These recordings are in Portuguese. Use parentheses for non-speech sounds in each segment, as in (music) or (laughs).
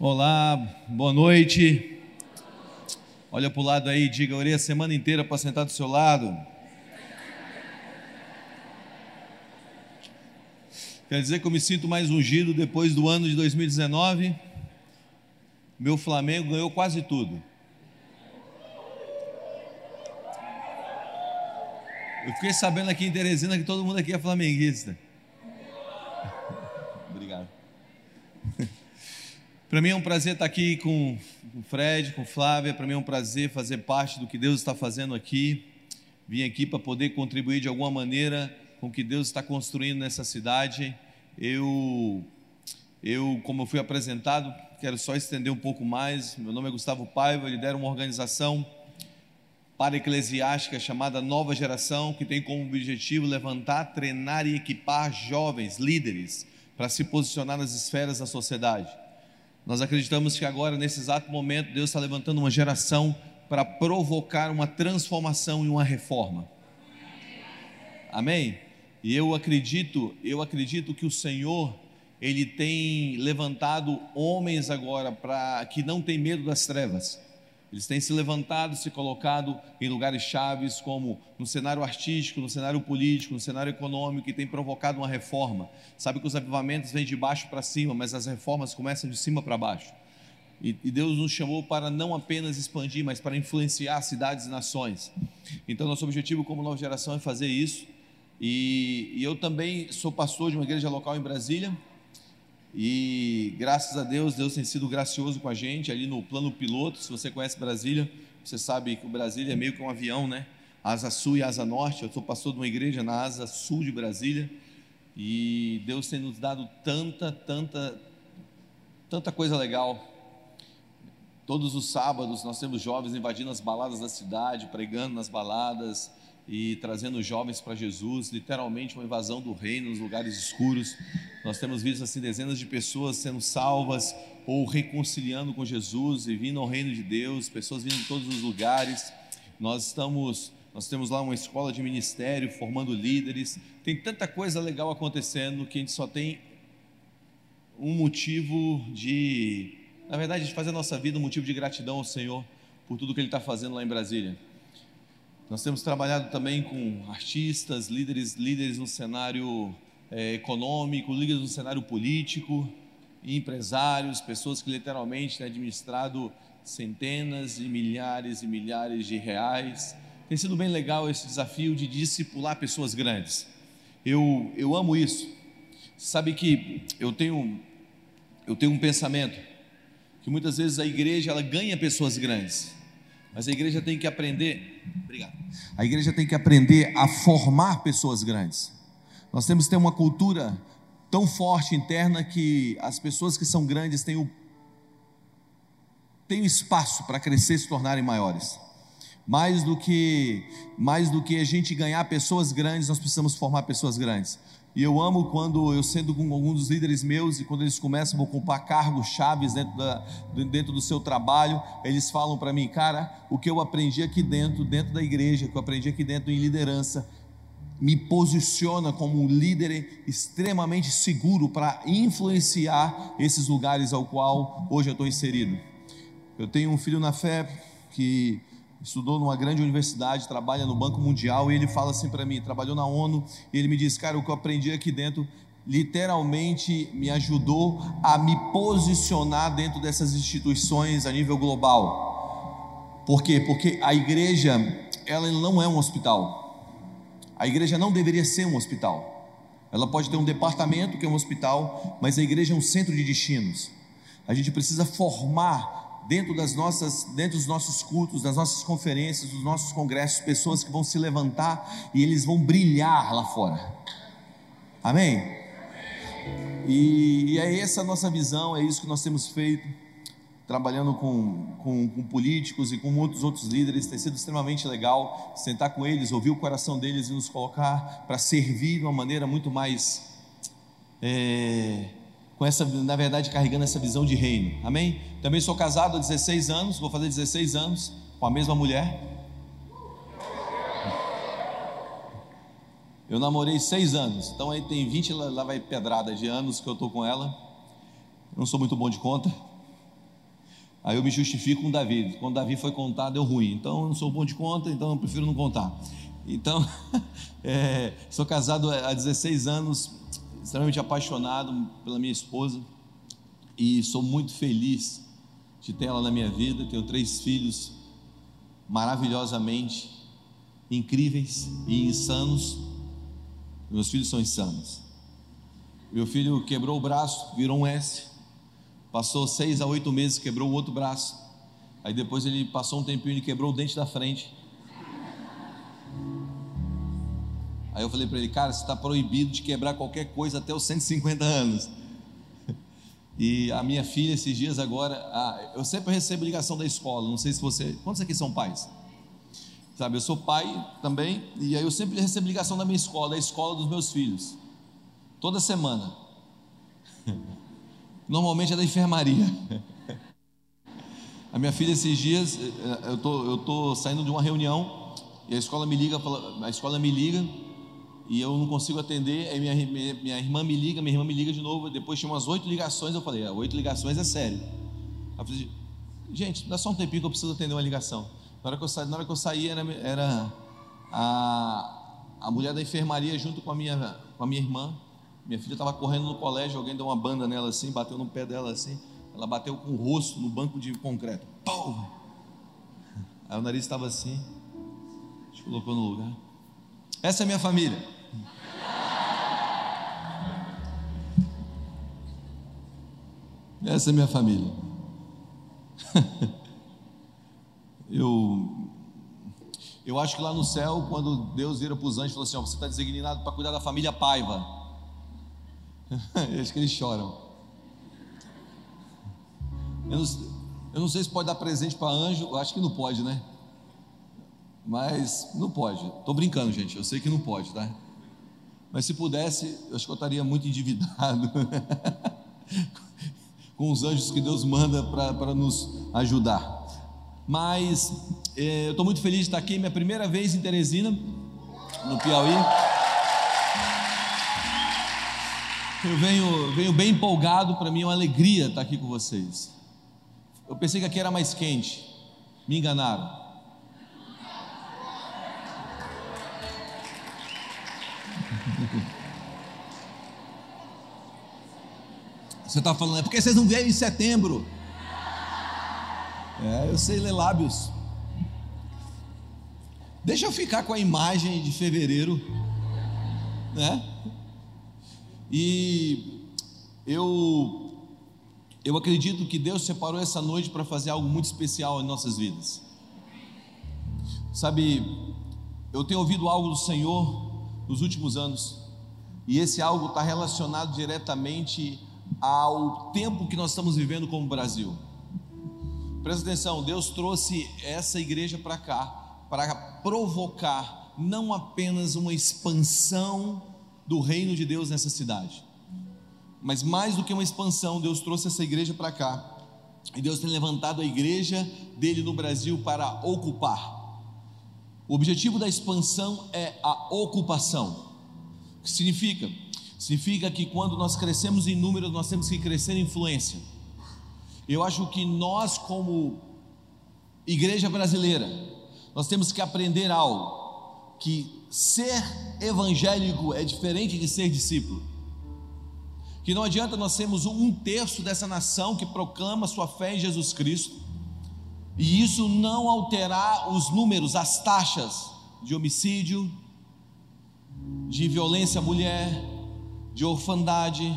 Olá, boa noite. Olha para o lado aí, diga, orei a semana inteira para sentar do seu lado. Quer dizer que eu me sinto mais ungido depois do ano de 2019. Meu Flamengo ganhou quase tudo. Eu fiquei sabendo aqui em Teresina que todo mundo aqui é flamenguista. Obrigado. Para mim é um prazer estar aqui com o Fred, com Flávia. Para mim é um prazer fazer parte do que Deus está fazendo aqui. Vim aqui para poder contribuir de alguma maneira com o que Deus está construindo nessa cidade. Eu, eu, como eu fui apresentado, quero só estender um pouco mais. Meu nome é Gustavo Paiva, lidero uma organização para eclesiástica chamada Nova Geração, que tem como objetivo levantar, treinar e equipar jovens, líderes, para se posicionar nas esferas da sociedade. Nós acreditamos que agora, nesse exato momento, Deus está levantando uma geração para provocar uma transformação e uma reforma. Amém? E eu acredito, eu acredito que o Senhor, ele tem levantado homens agora para que não tem medo das trevas. Eles têm se levantado, se colocado em lugares chaves, como no cenário artístico, no cenário político, no cenário econômico, e tem provocado uma reforma. Sabe que os avivamentos vêm de baixo para cima, mas as reformas começam de cima para baixo. E, e, Deus nos chamou para não apenas expandir, mas para influenciar cidades e nações. Então, nosso objetivo como nova geração é fazer isso. E, e eu também sou pastor de uma igreja local em Brasília. E graças a Deus, Deus tem sido gracioso com a gente ali no plano piloto. Se você conhece Brasília, você sabe que o Brasília é meio que um avião, né? Asa sul e asa norte. Eu sou pastor de uma igreja na asa sul de Brasília. E Deus tem nos dado tanta, tanta, tanta coisa legal. Todos os sábados nós temos jovens invadindo as baladas da cidade, pregando nas baladas, e trazendo jovens para Jesus, literalmente uma invasão do reino nos lugares escuros. Nós temos visto assim dezenas de pessoas sendo salvas ou reconciliando com Jesus e vindo ao reino de Deus, pessoas vindo de todos os lugares. Nós estamos nós temos lá uma escola de ministério formando líderes. Tem tanta coisa legal acontecendo que a gente só tem um motivo de, na verdade, de fazer a nossa vida um motivo de gratidão ao Senhor por tudo que Ele está fazendo lá em Brasília. Nós temos trabalhado também com artistas, líderes, líderes no cenário é, econômico, líderes no cenário político, empresários, pessoas que literalmente têm administrado centenas e milhares e milhares de reais. Tem sido bem legal esse desafio de discipular pessoas grandes. Eu, eu amo isso. Sabe que eu tenho, eu tenho um pensamento que muitas vezes a igreja ela ganha pessoas grandes mas a igreja tem que aprender. Obrigado. A igreja tem que aprender a formar pessoas grandes. Nós temos que ter uma cultura tão forte interna que as pessoas que são grandes têm o, têm espaço para crescer e se tornarem maiores. Mais do que mais do que a gente ganhar pessoas grandes, nós precisamos formar pessoas grandes. E eu amo quando eu sendo com alguns dos líderes meus e quando eles começam a ocupar cargos chaves dentro, da, dentro do seu trabalho, eles falam para mim, cara, o que eu aprendi aqui dentro, dentro da igreja, o que eu aprendi aqui dentro em liderança, me posiciona como um líder extremamente seguro para influenciar esses lugares ao qual hoje eu estou inserido. Eu tenho um filho na fé que estudou numa grande universidade, trabalha no Banco Mundial, e ele fala assim para mim, trabalhou na ONU, e ele me diz, cara, o que eu aprendi aqui dentro literalmente me ajudou a me posicionar dentro dessas instituições a nível global. Por quê? Porque a igreja, ela não é um hospital. A igreja não deveria ser um hospital. Ela pode ter um departamento que é um hospital, mas a igreja é um centro de destinos. A gente precisa formar dentro das nossas, dentro dos nossos cultos, das nossas conferências, dos nossos congressos, pessoas que vão se levantar e eles vão brilhar lá fora. Amém? E, e é essa a nossa visão, é isso que nós temos feito, trabalhando com, com, com políticos e com muitos outros líderes, tem sido extremamente legal sentar com eles, ouvir o coração deles e nos colocar para servir de uma maneira muito mais é, com essa, na verdade, carregando essa visão de reino. Amém? Também sou casado há 16 anos, vou fazer 16 anos com a mesma mulher. Eu namorei seis anos, então aí tem 20 lá vai pedrada de anos que eu estou com ela. Eu não sou muito bom de conta. Aí eu me justifico com Davi. Quando Davi foi contar, deu ruim. Então eu não sou bom de conta, então eu prefiro não contar. Então, (laughs) é, sou casado há 16 anos, extremamente apaixonado pela minha esposa e sou muito feliz de ter ela na minha vida. Tenho três filhos maravilhosamente incríveis e insanos. Meus filhos são insanos. Meu filho quebrou o braço, virou um S. Passou seis a oito meses, quebrou o outro braço. Aí depois ele passou um tempinho e quebrou o dente da frente. Aí eu falei para ele, cara, você está proibido de quebrar qualquer coisa até os 150 anos. (laughs) E a minha filha, esses dias agora, ah, eu sempre recebo ligação da escola. Não sei se você. Quantos aqui são pais? Sabe, eu sou pai também, e aí eu sempre recebo ligação da minha escola, da escola dos meus filhos. Toda semana. (laughs) Normalmente é da enfermaria. (laughs) A minha filha, esses dias, eh, eu tô, eu tô saindo de uma reunião e a escola me liga, a escola me liga e eu não consigo atender. Aí minha, minha, minha irmã me liga, minha irmã me liga de novo. Depois tinha umas oito ligações. Eu falei, ah, oito ligações é sério. Gente, dá só um tempinho que eu preciso atender uma ligação. Na hora que eu saí, na hora que eu saí era, era a, a mulher da enfermaria junto com a minha, com a minha irmã. Minha filha estava correndo no colégio, alguém deu uma banda nela assim, bateu no pé dela assim. Ela bateu com o rosto no banco de concreto. Pau! Aí o nariz estava assim. Colocou no lugar. Essa é a minha família. Essa é minha família. (laughs) eu, eu acho que lá no céu, quando Deus vira para os anjos e falou assim: ó, Você está designado para cuidar da família Paiva. (laughs) acho que eles choram. Eu não, eu não sei se pode dar presente para anjo, acho que não pode, né? Mas não pode. Estou brincando, gente. Eu sei que não pode, tá? Mas se pudesse, eu acho que eu estaria muito endividado (laughs) com os anjos que Deus manda para nos ajudar. Mas é, eu estou muito feliz de estar aqui, minha primeira vez em Teresina, no Piauí. Eu venho, venho bem empolgado, para mim é uma alegria estar aqui com vocês. Eu pensei que aqui era mais quente, me enganaram. Você está falando, é porque vocês não vieram em setembro. É, eu sei ler lábios. Deixa eu ficar com a imagem de fevereiro, né? E eu eu acredito que Deus separou essa noite para fazer algo muito especial em nossas vidas. Sabe, eu tenho ouvido algo do Senhor nos últimos anos, e esse algo está relacionado diretamente ao tempo que nós estamos vivendo como Brasil. Presta atenção, Deus trouxe essa igreja para cá para provocar não apenas uma expansão do reino de Deus nessa cidade, mas mais do que uma expansão, Deus trouxe essa igreja para cá. E Deus tem levantado a igreja dele no Brasil para ocupar. O objetivo da expansão é a ocupação. O que significa? Significa que quando nós crescemos em número, nós temos que crescer em influência. Eu acho que nós, como igreja brasileira, nós temos que aprender algo: que ser evangélico é diferente de ser discípulo. Que não adianta nós sermos um terço dessa nação que proclama sua fé em Jesus Cristo, e isso não alterar os números, as taxas de homicídio, de violência à mulher, de orfandade,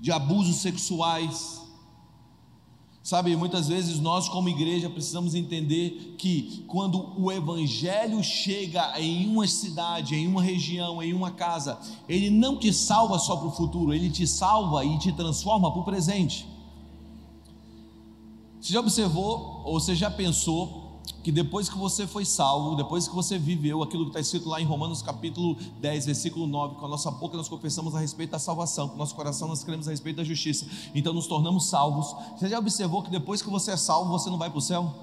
de abusos sexuais. Sabe, muitas vezes nós, como igreja, precisamos entender que quando o Evangelho chega em uma cidade, em uma região, em uma casa, ele não te salva só para o futuro, ele te salva e te transforma para o presente. Você já observou, ou você já pensou, que depois que você foi salvo, depois que você viveu aquilo que está escrito lá em Romanos capítulo 10, versículo 9, com a nossa boca nós confessamos a respeito da salvação, com o nosso coração nós cremos a respeito da justiça, então nos tornamos salvos. Você já observou que depois que você é salvo, você não vai para o céu?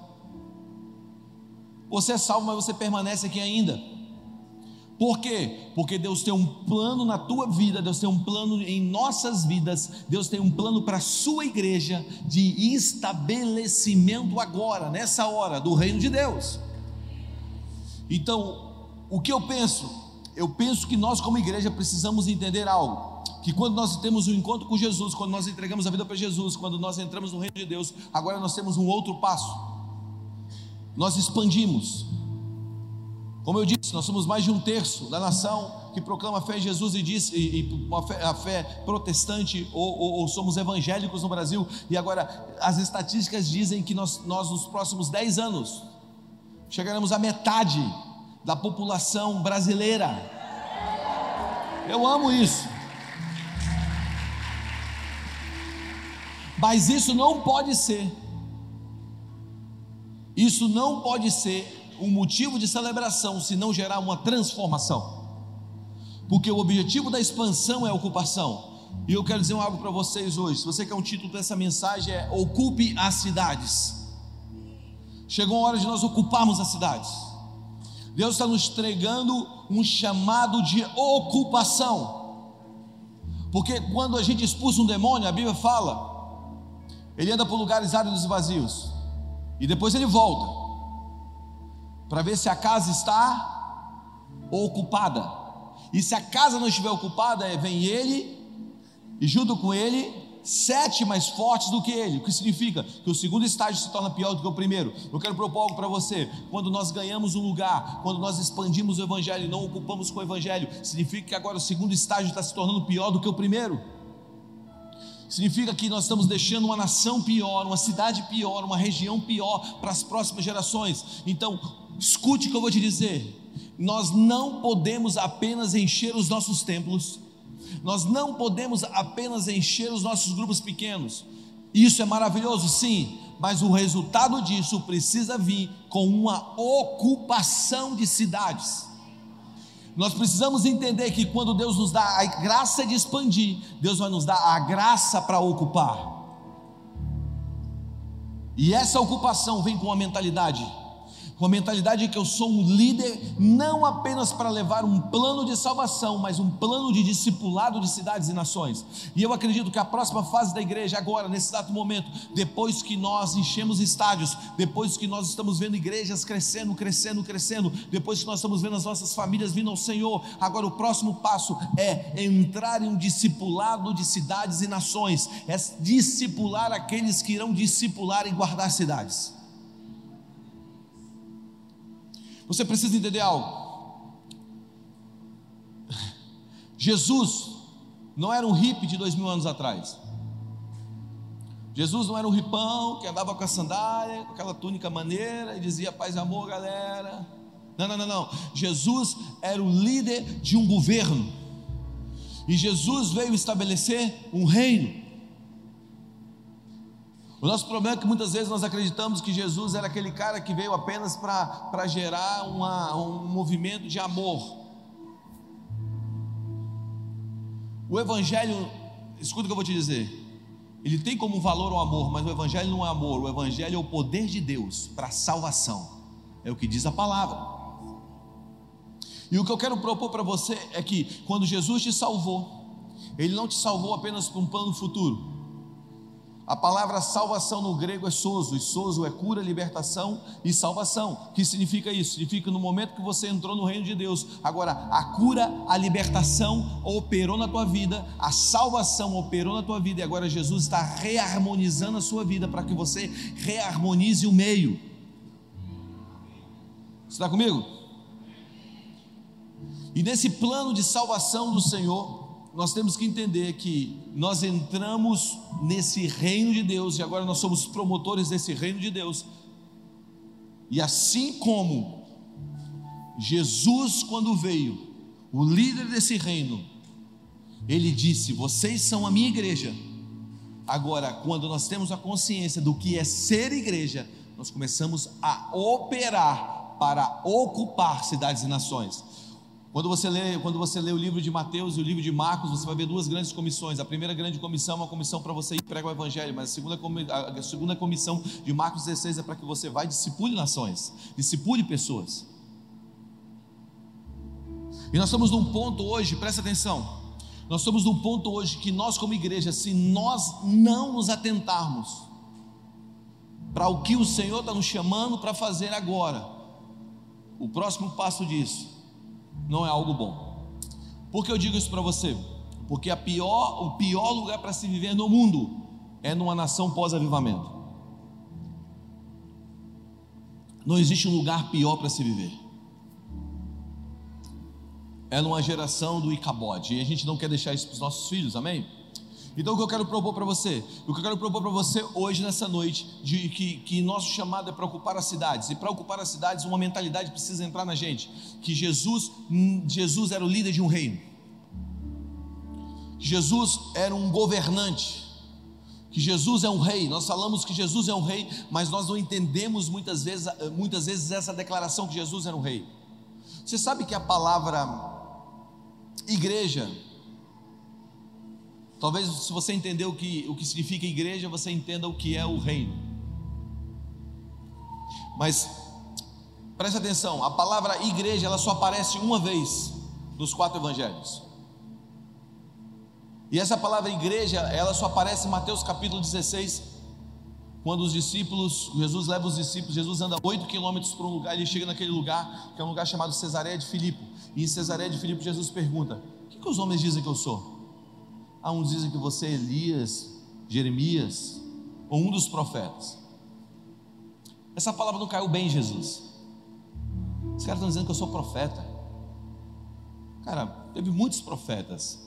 Você é salvo, mas você permanece aqui ainda. Por quê? Porque Deus tem um plano na tua vida, Deus tem um plano em nossas vidas, Deus tem um plano para a sua igreja de estabelecimento agora, nessa hora, do reino de Deus. Então, o que eu penso? Eu penso que nós, como igreja, precisamos entender algo que quando nós temos um encontro com Jesus, quando nós entregamos a vida para Jesus, quando nós entramos no reino de Deus, agora nós temos um outro passo. Nós expandimos. Como eu disse, nós somos mais de um terço da nação que proclama a fé em Jesus e diz e, e a, fé, a, fé, protestante ou, ou, ou, somos evangélicos no Brasil. E agora as estatísticas dizem que nós, nós nos próximos 10 anos chegaremos à metade da população brasileira. Eu amo isso. Mas isso não pode ser, isso não pode ser um motivo de celebração se não gerar uma transformação, porque o objetivo da expansão é ocupação. E eu quero dizer algo para vocês hoje. Se você quer um título dessa mensagem, é Ocupe as cidades. Chegou a hora de nós ocuparmos as cidades. Deus está nos entregando um chamado de ocupação. Porque quando a gente expulsa um demônio, a Bíblia fala ele anda por lugares áridos e vazios. E depois ele volta para ver se a casa está ocupada. E se a casa não estiver ocupada, é, vem ele e junto com ele sete mais fortes do que ele. O que significa que o segundo estágio se torna pior do que o primeiro. Eu quero propor algo para você. Quando nós ganhamos um lugar, quando nós expandimos o evangelho e não ocupamos com o evangelho, significa que agora o segundo estágio está se tornando pior do que o primeiro significa que nós estamos deixando uma nação pior, uma cidade pior, uma região pior para as próximas gerações. Então, escute o que eu vou te dizer. Nós não podemos apenas encher os nossos templos, nós não podemos apenas encher os nossos grupos pequenos. Isso é maravilhoso, sim, mas o resultado disso precisa vir com uma ocupação de cidades. Nós precisamos entender que quando Deus nos dá a graça de expandir, Deus vai nos dar a graça para ocupar. E essa ocupação vem com a mentalidade com a mentalidade de que eu sou um líder não apenas para levar um plano de salvação, mas um plano de discipulado de cidades e nações. E eu acredito que a próxima fase da igreja, agora, nesse exato momento, depois que nós enchemos estádios, depois que nós estamos vendo igrejas crescendo, crescendo, crescendo, depois que nós estamos vendo as nossas famílias vindo ao Senhor, agora o próximo passo é entrar em um discipulado de cidades e nações, é discipular aqueles que irão discipular e guardar cidades. Você precisa entender algo. Jesus não era um hippie de dois mil anos atrás. Jesus não era um ripão que andava com a sandália, com aquela túnica maneira e dizia paz e amor, galera. Não, não, não, não. Jesus era o líder de um governo. E Jesus veio estabelecer um reino. O nosso problema é que muitas vezes nós acreditamos que Jesus era aquele cara que veio apenas para gerar uma, um movimento de amor. O Evangelho, escuta o que eu vou te dizer, ele tem como valor o amor, mas o Evangelho não é amor, o Evangelho é o poder de Deus para a salvação, é o que diz a palavra. E o que eu quero propor para você é que quando Jesus te salvou, Ele não te salvou apenas para um plano futuro, a palavra salvação no grego é sozo, e sozo é cura, libertação e salvação. O que significa isso? Significa no momento que você entrou no reino de Deus, agora a cura, a libertação operou na tua vida, a salvação operou na tua vida, e agora Jesus está reharmonizando a sua vida para que você reharmonize o meio. Você está comigo? E nesse plano de salvação do Senhor, nós temos que entender que nós entramos nesse reino de Deus e agora nós somos promotores desse reino de Deus. E assim como Jesus, quando veio, o líder desse reino, ele disse: Vocês são a minha igreja. Agora, quando nós temos a consciência do que é ser igreja, nós começamos a operar para ocupar cidades e nações. Quando você, lê, quando você lê o livro de Mateus e o livro de Marcos, você vai ver duas grandes comissões. A primeira grande comissão é uma comissão para você ir pregar o evangelho, mas a segunda, a segunda comissão de Marcos 16 é para que você vá e discipule nações, discipule pessoas. E nós estamos num ponto hoje, presta atenção. Nós estamos num ponto hoje que nós, como igreja, se nós não nos atentarmos para o que o Senhor está nos chamando para fazer agora, o próximo passo disso não é algo bom. Por que eu digo isso para você? Porque pior, o pior lugar para se viver no mundo é numa nação pós-avivamento. Não existe um lugar pior para se viver. É numa geração do Icabode. E a gente não quer deixar isso para os nossos filhos, amém? Então o que eu quero propor para você? O que eu quero propor para você hoje, nessa noite, de que, que nosso chamado é para ocupar as cidades. E para ocupar as cidades, uma mentalidade precisa entrar na gente. Que Jesus, Jesus era o líder de um reino. Jesus era um governante. Que Jesus é um rei. Nós falamos que Jesus é um rei, mas nós não entendemos muitas vezes, muitas vezes essa declaração que Jesus era um rei. Você sabe que a palavra igreja Talvez se você entender o que, o que significa igreja, você entenda o que é o reino. Mas preste atenção, a palavra igreja ela só aparece uma vez nos quatro evangelhos. E essa palavra igreja, ela só aparece em Mateus capítulo 16, quando os discípulos, Jesus leva os discípulos, Jesus anda oito quilômetros para um lugar, ele chega naquele lugar, que é um lugar chamado Cesareia de Filipe. E em Cesareia de Filipe, Jesus pergunta: O que, que os homens dizem que eu sou? Há uns dizem que você é Elias, Jeremias, ou um dos profetas. Essa palavra não caiu bem em Jesus. Os caras estão dizendo que eu sou profeta. Cara, teve muitos profetas.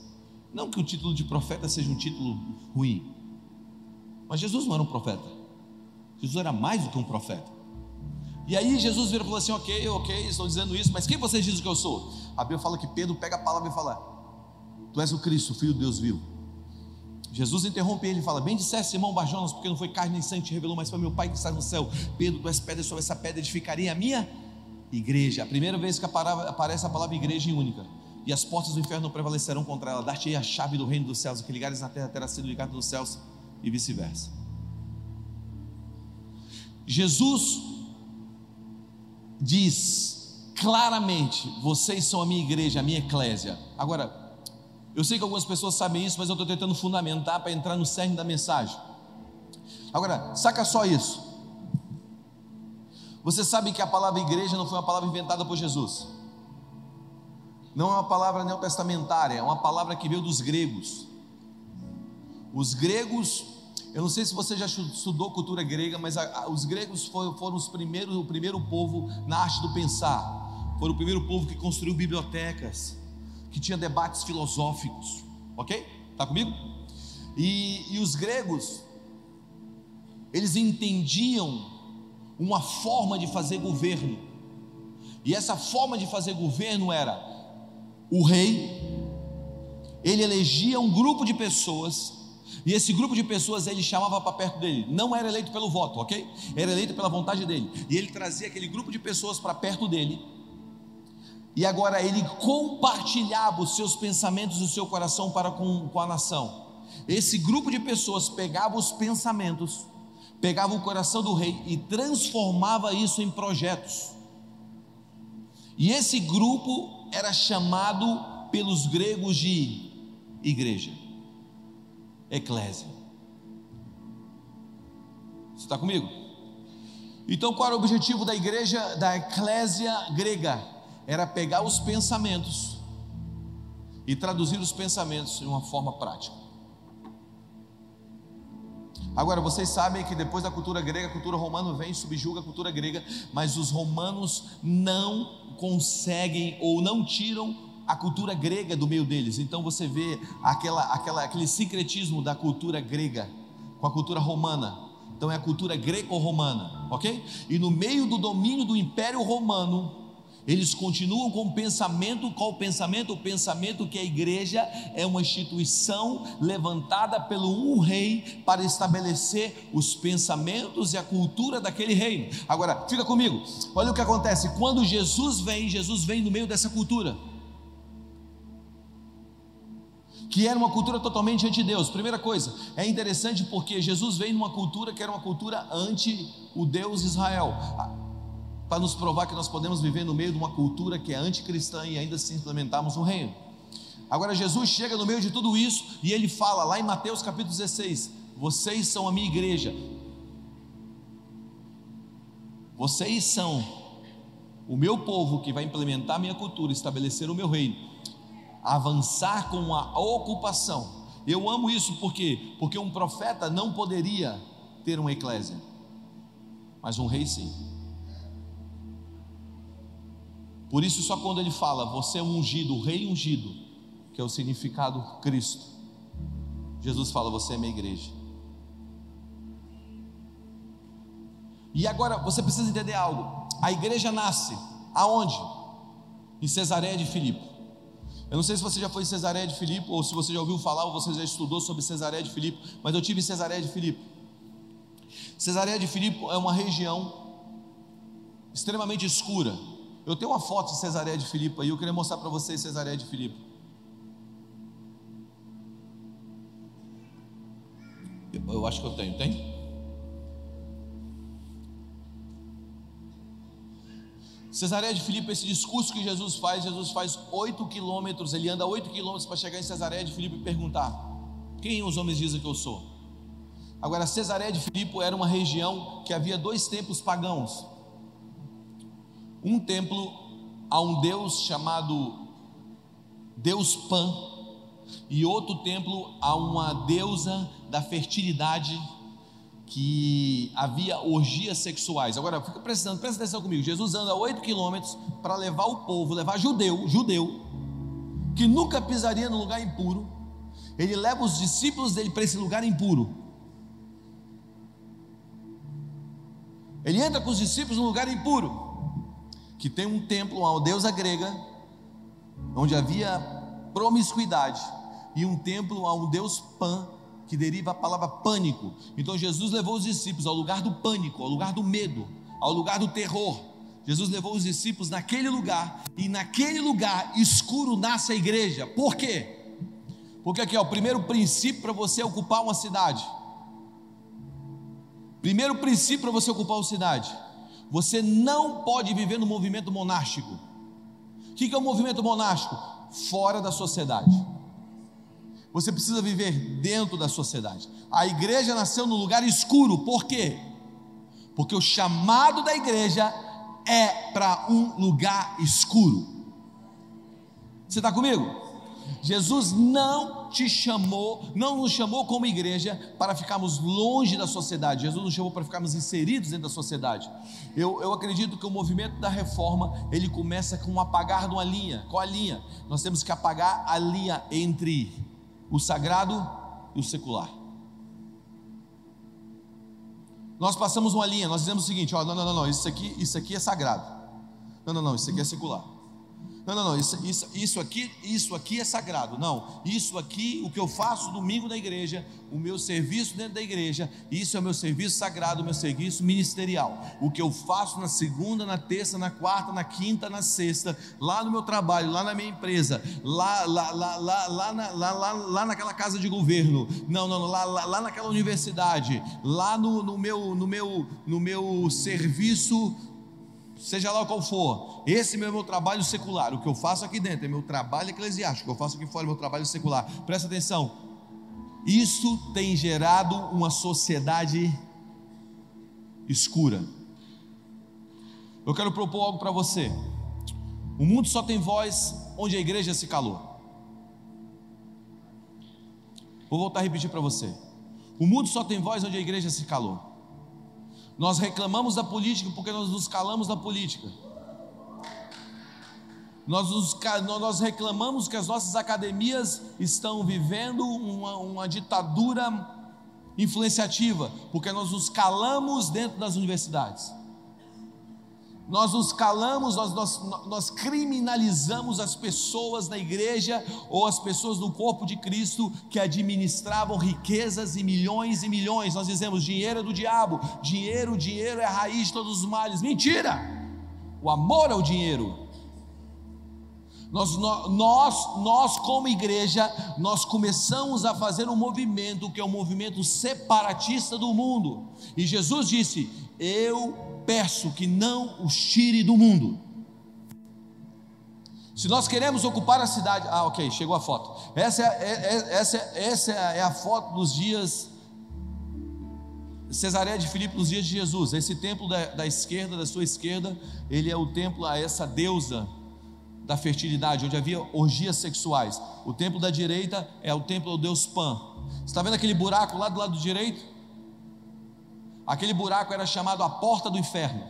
Não que o título de profeta seja um título ruim, mas Jesus não era um profeta. Jesus era mais do que um profeta. E aí Jesus vira e falou assim: Ok, ok, estou dizendo isso, mas quem vocês dizem que eu sou? A Bíblia fala que Pedro pega a palavra e fala: Tu és o Cristo, o Filho de Deus vivo. Jesus interrompe ele e fala: Bem disseste, irmão Barjonas, porque não foi carne nem sangue te revelou, mas foi meu Pai que está no céu. Pedro, tu és pedra, sobre essa pedra edificaria a minha igreja. A primeira vez que aparece a palavra igreja em única. E as portas do inferno não prevalecerão contra ela. Dar-te a chave do reino dos céus. O que ligares na terra terá sido ligado nos céus e vice-versa. Jesus diz claramente: Vocês são a minha igreja, a minha eclésia. Agora, eu sei que algumas pessoas sabem isso, mas eu estou tentando fundamentar para entrar no cerne da mensagem. Agora, saca só isso. Você sabe que a palavra igreja não foi uma palavra inventada por Jesus. Não é uma palavra neotestamentária, é uma palavra que veio dos gregos. Os gregos, eu não sei se você já estudou cultura grega, mas a, a, os gregos foram, foram os primeiros, o primeiro povo na arte do pensar. Foram o primeiro povo que construiu bibliotecas que tinha debates filosóficos, ok? Está comigo? E, e os gregos, eles entendiam uma forma de fazer governo, e essa forma de fazer governo era o rei, ele elegia um grupo de pessoas, e esse grupo de pessoas ele chamava para perto dele, não era eleito pelo voto, ok? Era eleito pela vontade dele, e ele trazia aquele grupo de pessoas para perto dele, e agora ele compartilhava os seus pensamentos e o seu coração para com, com a nação. Esse grupo de pessoas pegava os pensamentos, pegava o coração do rei e transformava isso em projetos. E esse grupo era chamado pelos gregos de igreja, eclésia. Você está comigo? Então, qual era o objetivo da igreja, da eclésia grega? Era pegar os pensamentos e traduzir os pensamentos de uma forma prática. Agora, vocês sabem que depois da cultura grega, a cultura romana vem e subjuga a cultura grega, mas os romanos não conseguem ou não tiram a cultura grega do meio deles. Então você vê aquela, aquela, aquele sincretismo da cultura grega com a cultura romana. Então é a cultura greco-romana, ok? E no meio do domínio do Império Romano, eles continuam com o pensamento, qual o pensamento? O pensamento que a igreja é uma instituição levantada pelo um rei para estabelecer os pensamentos e a cultura daquele reino. Agora, fica comigo. Olha o que acontece quando Jesus vem, Jesus vem no meio dessa cultura. Que era uma cultura totalmente anti-Deus. Primeira coisa, é interessante porque Jesus vem numa cultura que era uma cultura anti o Deus Israel para nos provar que nós podemos viver no meio de uma cultura que é anticristã e ainda assim implementarmos no reino. Agora Jesus chega no meio de tudo isso e ele fala lá em Mateus capítulo 16: Vocês são a minha igreja. Vocês são o meu povo que vai implementar a minha cultura, estabelecer o meu reino, avançar com a ocupação. Eu amo isso porque porque um profeta não poderia ter uma eclésia, mas um rei sim. Por isso só quando ele fala, você é ungido, o rei ungido, que é o significado Cristo. Jesus fala, você é minha igreja. E agora você precisa entender algo. A igreja nasce aonde? Em Cesareia de Filipe. Eu não sei se você já foi em Cesareia de Filipe ou se você já ouviu falar ou você já estudou sobre Cesareia de Filipe, mas eu tive em Cesareia de Filipe. Cesareia de Filipe é uma região extremamente escura. Eu tenho uma foto de Cesareia de Filipe aí, eu queria mostrar para vocês Cesareia de Filipe. Eu, acho que eu tenho, tem? Cesareia de Filipe, esse discurso que Jesus faz, Jesus faz oito quilômetros, ele anda oito quilômetros para chegar em Cesareia de Filipe e perguntar: quem os homens dizem que eu sou? Agora, Cesareia de Filipe era uma região que havia dois templos pagãos. Um templo a um deus chamado Deus Pan, e outro templo a uma deusa da fertilidade que havia orgias sexuais. Agora, fica prestando, presta atenção comigo. Jesus anda 8 quilômetros para levar o povo, levar judeu, judeu, que nunca pisaria no lugar impuro. Ele leva os discípulos dele para esse lugar impuro. Ele entra com os discípulos no lugar impuro, que tem um templo, uma deusa grega, onde havia promiscuidade, e um templo a um deus Pan, que deriva a palavra pânico. Então Jesus levou os discípulos ao lugar do pânico, ao lugar do medo, ao lugar do terror. Jesus levou os discípulos naquele lugar, e naquele lugar escuro nasce a igreja. Por quê? Porque aqui é o primeiro princípio para você ocupar uma cidade. Primeiro princípio para você ocupar uma cidade. Você não pode viver no movimento monástico. O que é o movimento monástico? Fora da sociedade. Você precisa viver dentro da sociedade. A igreja nasceu no lugar escuro, por quê? Porque o chamado da igreja é para um lugar escuro. Você está comigo? Jesus não te chamou, não nos chamou como igreja para ficarmos longe da sociedade. Jesus nos chamou para ficarmos inseridos dentro da sociedade. Eu, eu acredito que o movimento da reforma ele começa com um apagar de uma linha. Qual a linha? Nós temos que apagar a linha entre o sagrado e o secular. Nós passamos uma linha, nós dizemos o seguinte: ó, não, não, não, isso aqui, isso aqui é sagrado. Não, não, não, isso aqui é secular. Não, não, não, isso, isso, isso, aqui, isso aqui é sagrado. Não, isso aqui, o que eu faço domingo na igreja, o meu serviço dentro da igreja, isso é o meu serviço sagrado, o meu serviço ministerial. O que eu faço na segunda, na terça, na quarta, na quinta, na sexta, lá no meu trabalho, lá na minha empresa, lá, lá, lá, lá, lá, na, lá, lá, lá naquela casa de governo, não, não, não lá, lá, lá naquela universidade, lá no, no, meu, no, meu, no meu serviço seja lá qual for, esse é meu trabalho secular. O que eu faço aqui dentro é meu trabalho eclesiástico, o que eu faço aqui fora é meu trabalho secular. Presta atenção, isso tem gerado uma sociedade escura. Eu quero propor algo para você. O mundo só tem voz onde a igreja se calou. Vou voltar a repetir para você. O mundo só tem voz onde a igreja se calou. Nós reclamamos da política porque nós nos calamos da política. Nós, nos, nós reclamamos que as nossas academias estão vivendo uma, uma ditadura influenciativa, porque nós nos calamos dentro das universidades nós nos calamos, nós, nós, nós criminalizamos as pessoas na igreja ou as pessoas no corpo de Cristo que administravam riquezas e milhões e milhões. Nós dizemos: dinheiro é do diabo, dinheiro, dinheiro é a raiz de todos os males. Mentira! O amor ao dinheiro. Nós, nós, nós, como igreja, nós começamos a fazer um movimento que é um movimento separatista do mundo. E Jesus disse: Eu peço que não os tire do mundo. Se nós queremos ocupar a cidade, ah, ok, chegou a foto. Essa é, é, é essa, essa é a foto dos dias Cesareia de Filipe nos dias de Jesus. Esse templo da, da esquerda, da sua esquerda, ele é o templo a essa deusa da fertilidade, onde havia orgias sexuais. O templo da direita é o templo do deus Pan. Está vendo aquele buraco lá do lado direito? Aquele buraco era chamado a porta do inferno.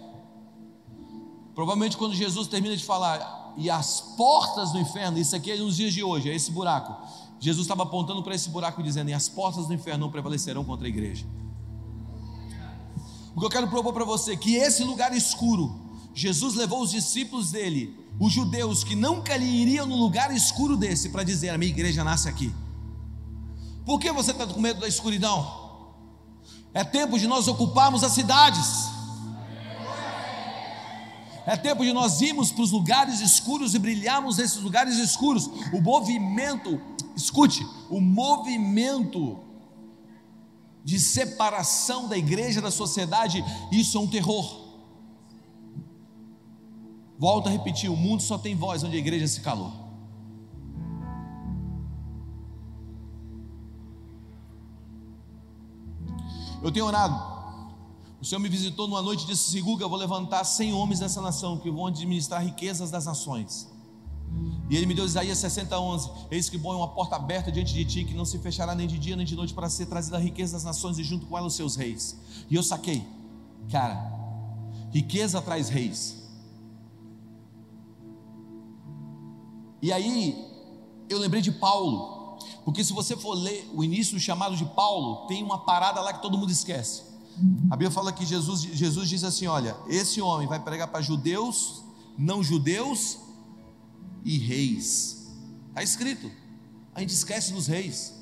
Provavelmente quando Jesus termina de falar, e as portas do inferno, isso aqui é nos dias de hoje, é esse buraco. Jesus estava apontando para esse buraco e dizendo: e as portas do inferno não prevalecerão contra a igreja. O que eu quero propor para você é que esse lugar escuro, Jesus levou os discípulos dele, os judeus que nunca lhe iriam no lugar escuro desse, para dizer: a minha igreja nasce aqui. Por que você está com medo da escuridão? É tempo de nós ocuparmos as cidades. É tempo de nós irmos para os lugares escuros e brilharmos nesses lugares escuros. O movimento, escute, o movimento de separação da igreja da sociedade, isso é um terror. Volto a repetir: o mundo só tem voz onde a igreja se calou. Eu tenho orado. O Senhor me visitou numa noite e disse: Seguga, eu vou levantar 100 homens dessa nação que vão administrar riquezas das nações. E ele me deu Isaías 60, 11: Eis que põe uma porta aberta diante de ti, que não se fechará nem de dia nem de noite, para ser trazida a riqueza das nações e junto com ela os seus reis. E eu saquei, cara, riqueza traz reis. E aí, eu lembrei de Paulo, porque se você for ler o início do chamado de Paulo, tem uma parada lá que todo mundo esquece. A Bíblia fala que Jesus, Jesus diz assim: Olha, esse homem vai pregar para judeus, não judeus e reis. Está escrito. A gente esquece dos reis.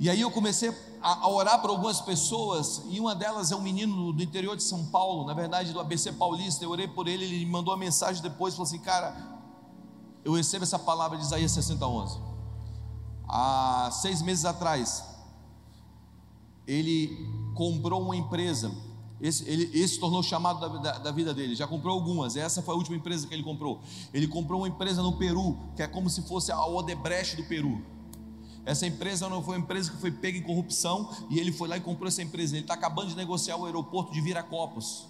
E aí eu comecei a, orar para algumas pessoas, e uma delas é um menino do interior de São Paulo, na verdade do ABC Paulista. Eu orei por ele, ele me mandou uma mensagem depois, falou assim: Cara, eu recebo essa palavra de Isaías 60, 11. Há seis meses atrás, ele comprou uma empresa esse, ele, esse chamado da, da, da, vida dele. Já comprou algumas. Essa foi a última empresa que ele comprou. Ele comprou uma empresa no Peru, que é como se fosse a Odebrecht do Peru. Essa empresa não foi uma empresa que foi pega em corrupção e ele foi lá e comprou essa empresa. Ele está acabando de negociar o aeroporto de Viracopos.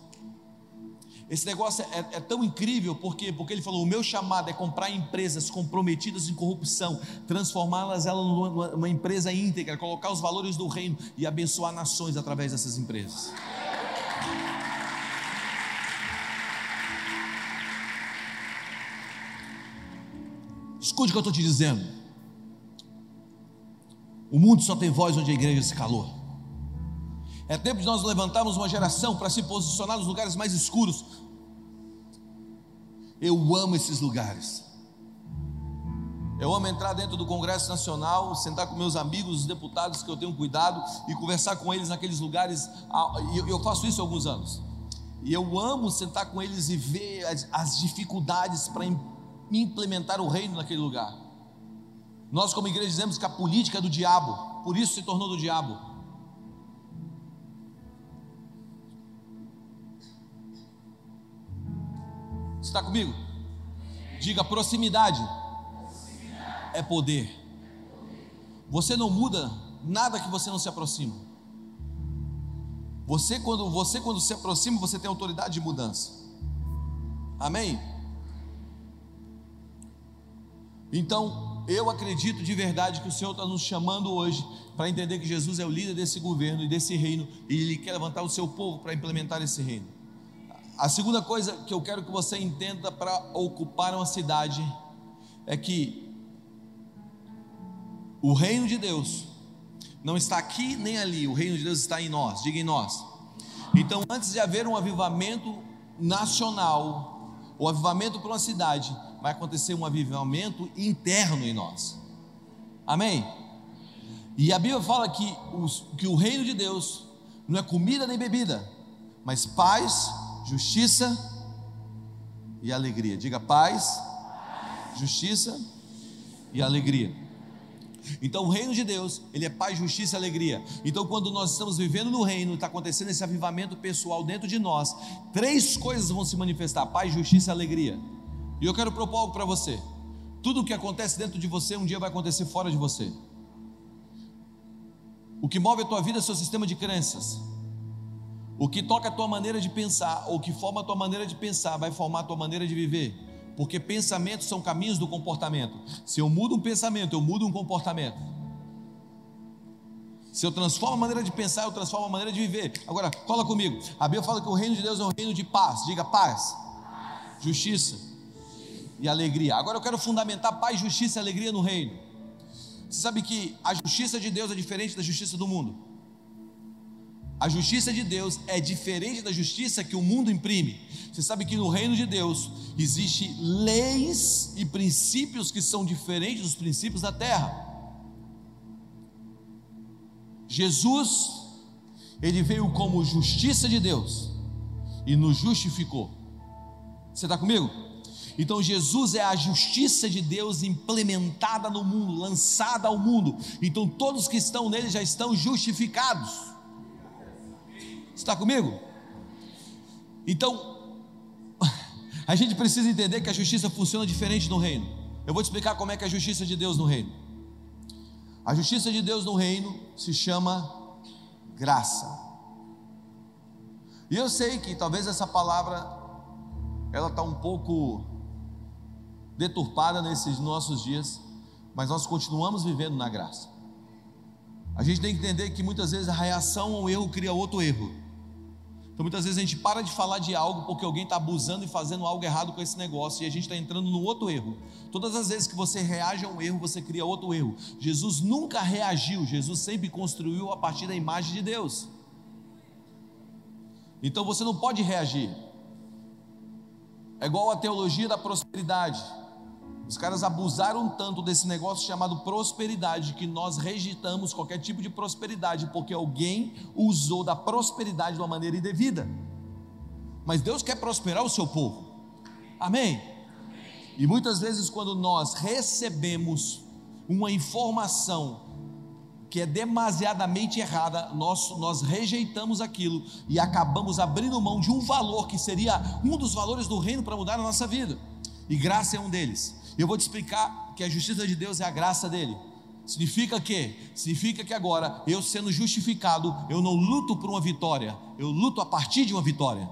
Esse negócio é, é, tão incrível porque porque ele falou: o meu chamado é comprar empresas comprometidas em corrupção, transformá-las ela numa, numa empresa íntegra, colocar os valores do reino e abençoar nações através dessas empresas. Escute o que eu estou te dizendo. O mundo só tem voz onde a igreja se calou. É tempo de nós levantarmos uma geração para se posicionar nos lugares mais escuros. Eu amo esses lugares. Eu amo entrar dentro do Congresso Nacional, sentar com meus amigos, os deputados que eu tenho cuidado e conversar com eles naqueles lugares. Ah, eu faço isso há alguns anos. E eu amo sentar com eles e ver as, as dificuldades para implementar o reino naquele lugar. Nós, como igreja, dizemos que a política é do diabo, por isso se tornou do diabo. Está comigo? Diga proximidade é poder. Você não muda nada que você não se aproxima. Você quando você quando se aproxima, você tem autoridade de mudança. Amém? Então, eu acredito de verdade que o Senhor está nos chamando hoje para entender que Jesus é o líder desse governo e desse reino e Ele quer levantar o seu povo para implementar esse reino. A segunda coisa que eu quero que você entenda para ocupar uma cidade é que o reino de Deus não está aqui nem ali, o reino de Deus está em nós, diga em nós. Então, antes de haver um avivamento nacional, o avivamento para uma cidade, vai acontecer um avivamento interno em nós. Amém? E a Bíblia fala que, os, que o reino de Deus não é comida nem bebida, mas paz, justiça e alegria. Diga paz, justiça e alegria. Então, o reino de Deus, ele é paz, justiça e alegria. Então, quando nós estamos vivendo no reino, está acontecendo esse avivamento pessoal dentro de nós, três coisas vão se manifestar: paz, justiça e alegria. E eu quero propor algo para você. Tudo o que acontece dentro de você, um dia vai acontecer fora de você. O que move a tua vida é seu sistema de crenças. O que toca a tua maneira de pensar, ou que forma a tua maneira de pensar, vai formar a tua maneira de viver. Porque pensamentos são caminhos do comportamento. Se eu mudo um pensamento, eu mudo um comportamento. Se eu transformo a maneira de pensar, eu transformo a maneira de viver. Agora, cola comigo. A Bíblia fala que o reino de Deus é um reino de paz. Diga paz, justiça e alegria. Agora eu quero fundamentar paz, justiça e alegria no reino. Você sabe que a justiça de Deus é diferente da justiça do mundo. A justiça de Deus é diferente da justiça que o mundo imprime. Você sabe que no reino de Deus existe leis e princípios que são diferentes dos princípios da terra. Jesus, ele veio como justiça de Deus e nos justificou. Você está comigo? Então Jesus é a justiça de Deus implementada no mundo, lançada ao mundo. Então todos que estão nele já estão justificados. Está comigo? Então, (laughs) a gente precisa entender que a justiça funciona diferente no reino. Eu vou te explicar como é que é a justiça de Deus no reino. A justiça de Deus no reino se chama graça. E eu sei que talvez essa palavra ela está um pouco deturpada nesses nossos dias, mas nós continuamos vivendo na graça. A gente tem que entender que muitas vezes a reação ao erro cria outro erro. Então muitas vezes a gente para de falar de algo porque alguém está abusando e fazendo algo errado com esse negócio e a gente está entrando no outro erro. Todas as vezes que você reage a um erro, você cria outro erro. Jesus nunca reagiu, Jesus sempre construiu a partir da imagem de Deus. Então você não pode reagir. É igual a teologia da prosperidade. Os caras abusaram tanto desse negócio chamado prosperidade que nós rejeitamos qualquer tipo de prosperidade porque alguém usou da prosperidade de uma maneira indevida. Mas Deus quer prosperar o seu povo. Amém? E muitas vezes, quando nós recebemos uma informação que é demasiadamente errada, nós, nós rejeitamos aquilo e acabamos abrindo mão de um valor que seria um dos valores do reino para mudar a nossa vida. E graça é um deles. Eu vou te explicar que a justiça de Deus é a graça dele. Significa que? Significa que agora, eu sendo justificado, eu não luto por uma vitória, eu luto a partir de uma vitória.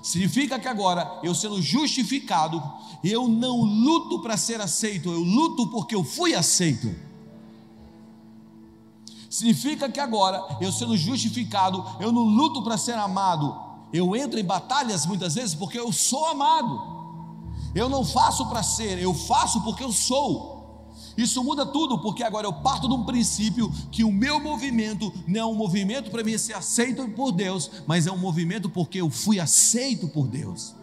Significa que agora, eu sendo justificado, eu não luto para ser aceito, eu luto porque eu fui aceito. Significa que agora, eu sendo justificado, eu não luto para ser amado, eu entro em batalhas muitas vezes porque eu sou amado. Eu não faço para ser, eu faço porque eu sou. Isso muda tudo, porque agora eu parto de um princípio que o meu movimento não é um movimento para mim ser aceito por Deus, mas é um movimento porque eu fui aceito por Deus.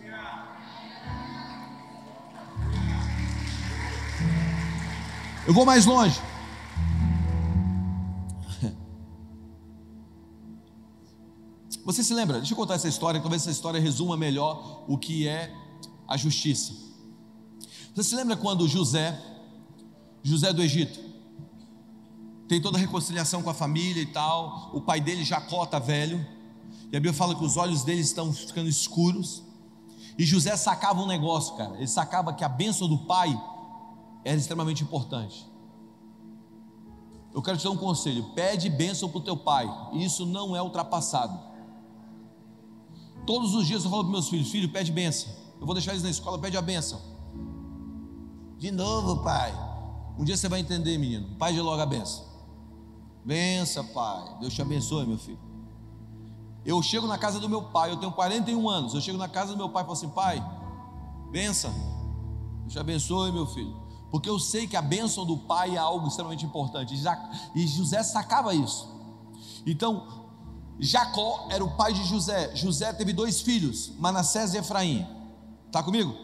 Eu vou mais longe. (laughs) Você se lembra? Deixa eu contar essa história, talvez essa história resuma melhor o que é a justiça. Você se lembra quando José, José do Egito, tem toda a reconciliação com a família e tal, o pai dele Jacó está velho, e a Bíblia fala que os olhos dele estão ficando escuros, e José sacava um negócio, cara, ele sacava que a bênção do pai era extremamente importante. Eu quero te dar um conselho: pede bênção para o teu pai, isso não é ultrapassado. Todos os dias eu falo para meus filhos: filho, pede bênção. Eu vou deixar eles na escola, pede a benção. De novo, pai. Um dia você vai entender, menino. Pai de logo a benção. Bença, pai. Deus te abençoe, meu filho. Eu chego na casa do meu pai, eu tenho 41 anos. Eu chego na casa do meu pai e falo assim: pai, benção. Deus te abençoe, meu filho. Porque eu sei que a bênção do pai é algo extremamente importante. E José sacava isso. Então, Jacó era o pai de José. José teve dois filhos, Manassés e Efraim. Está comigo?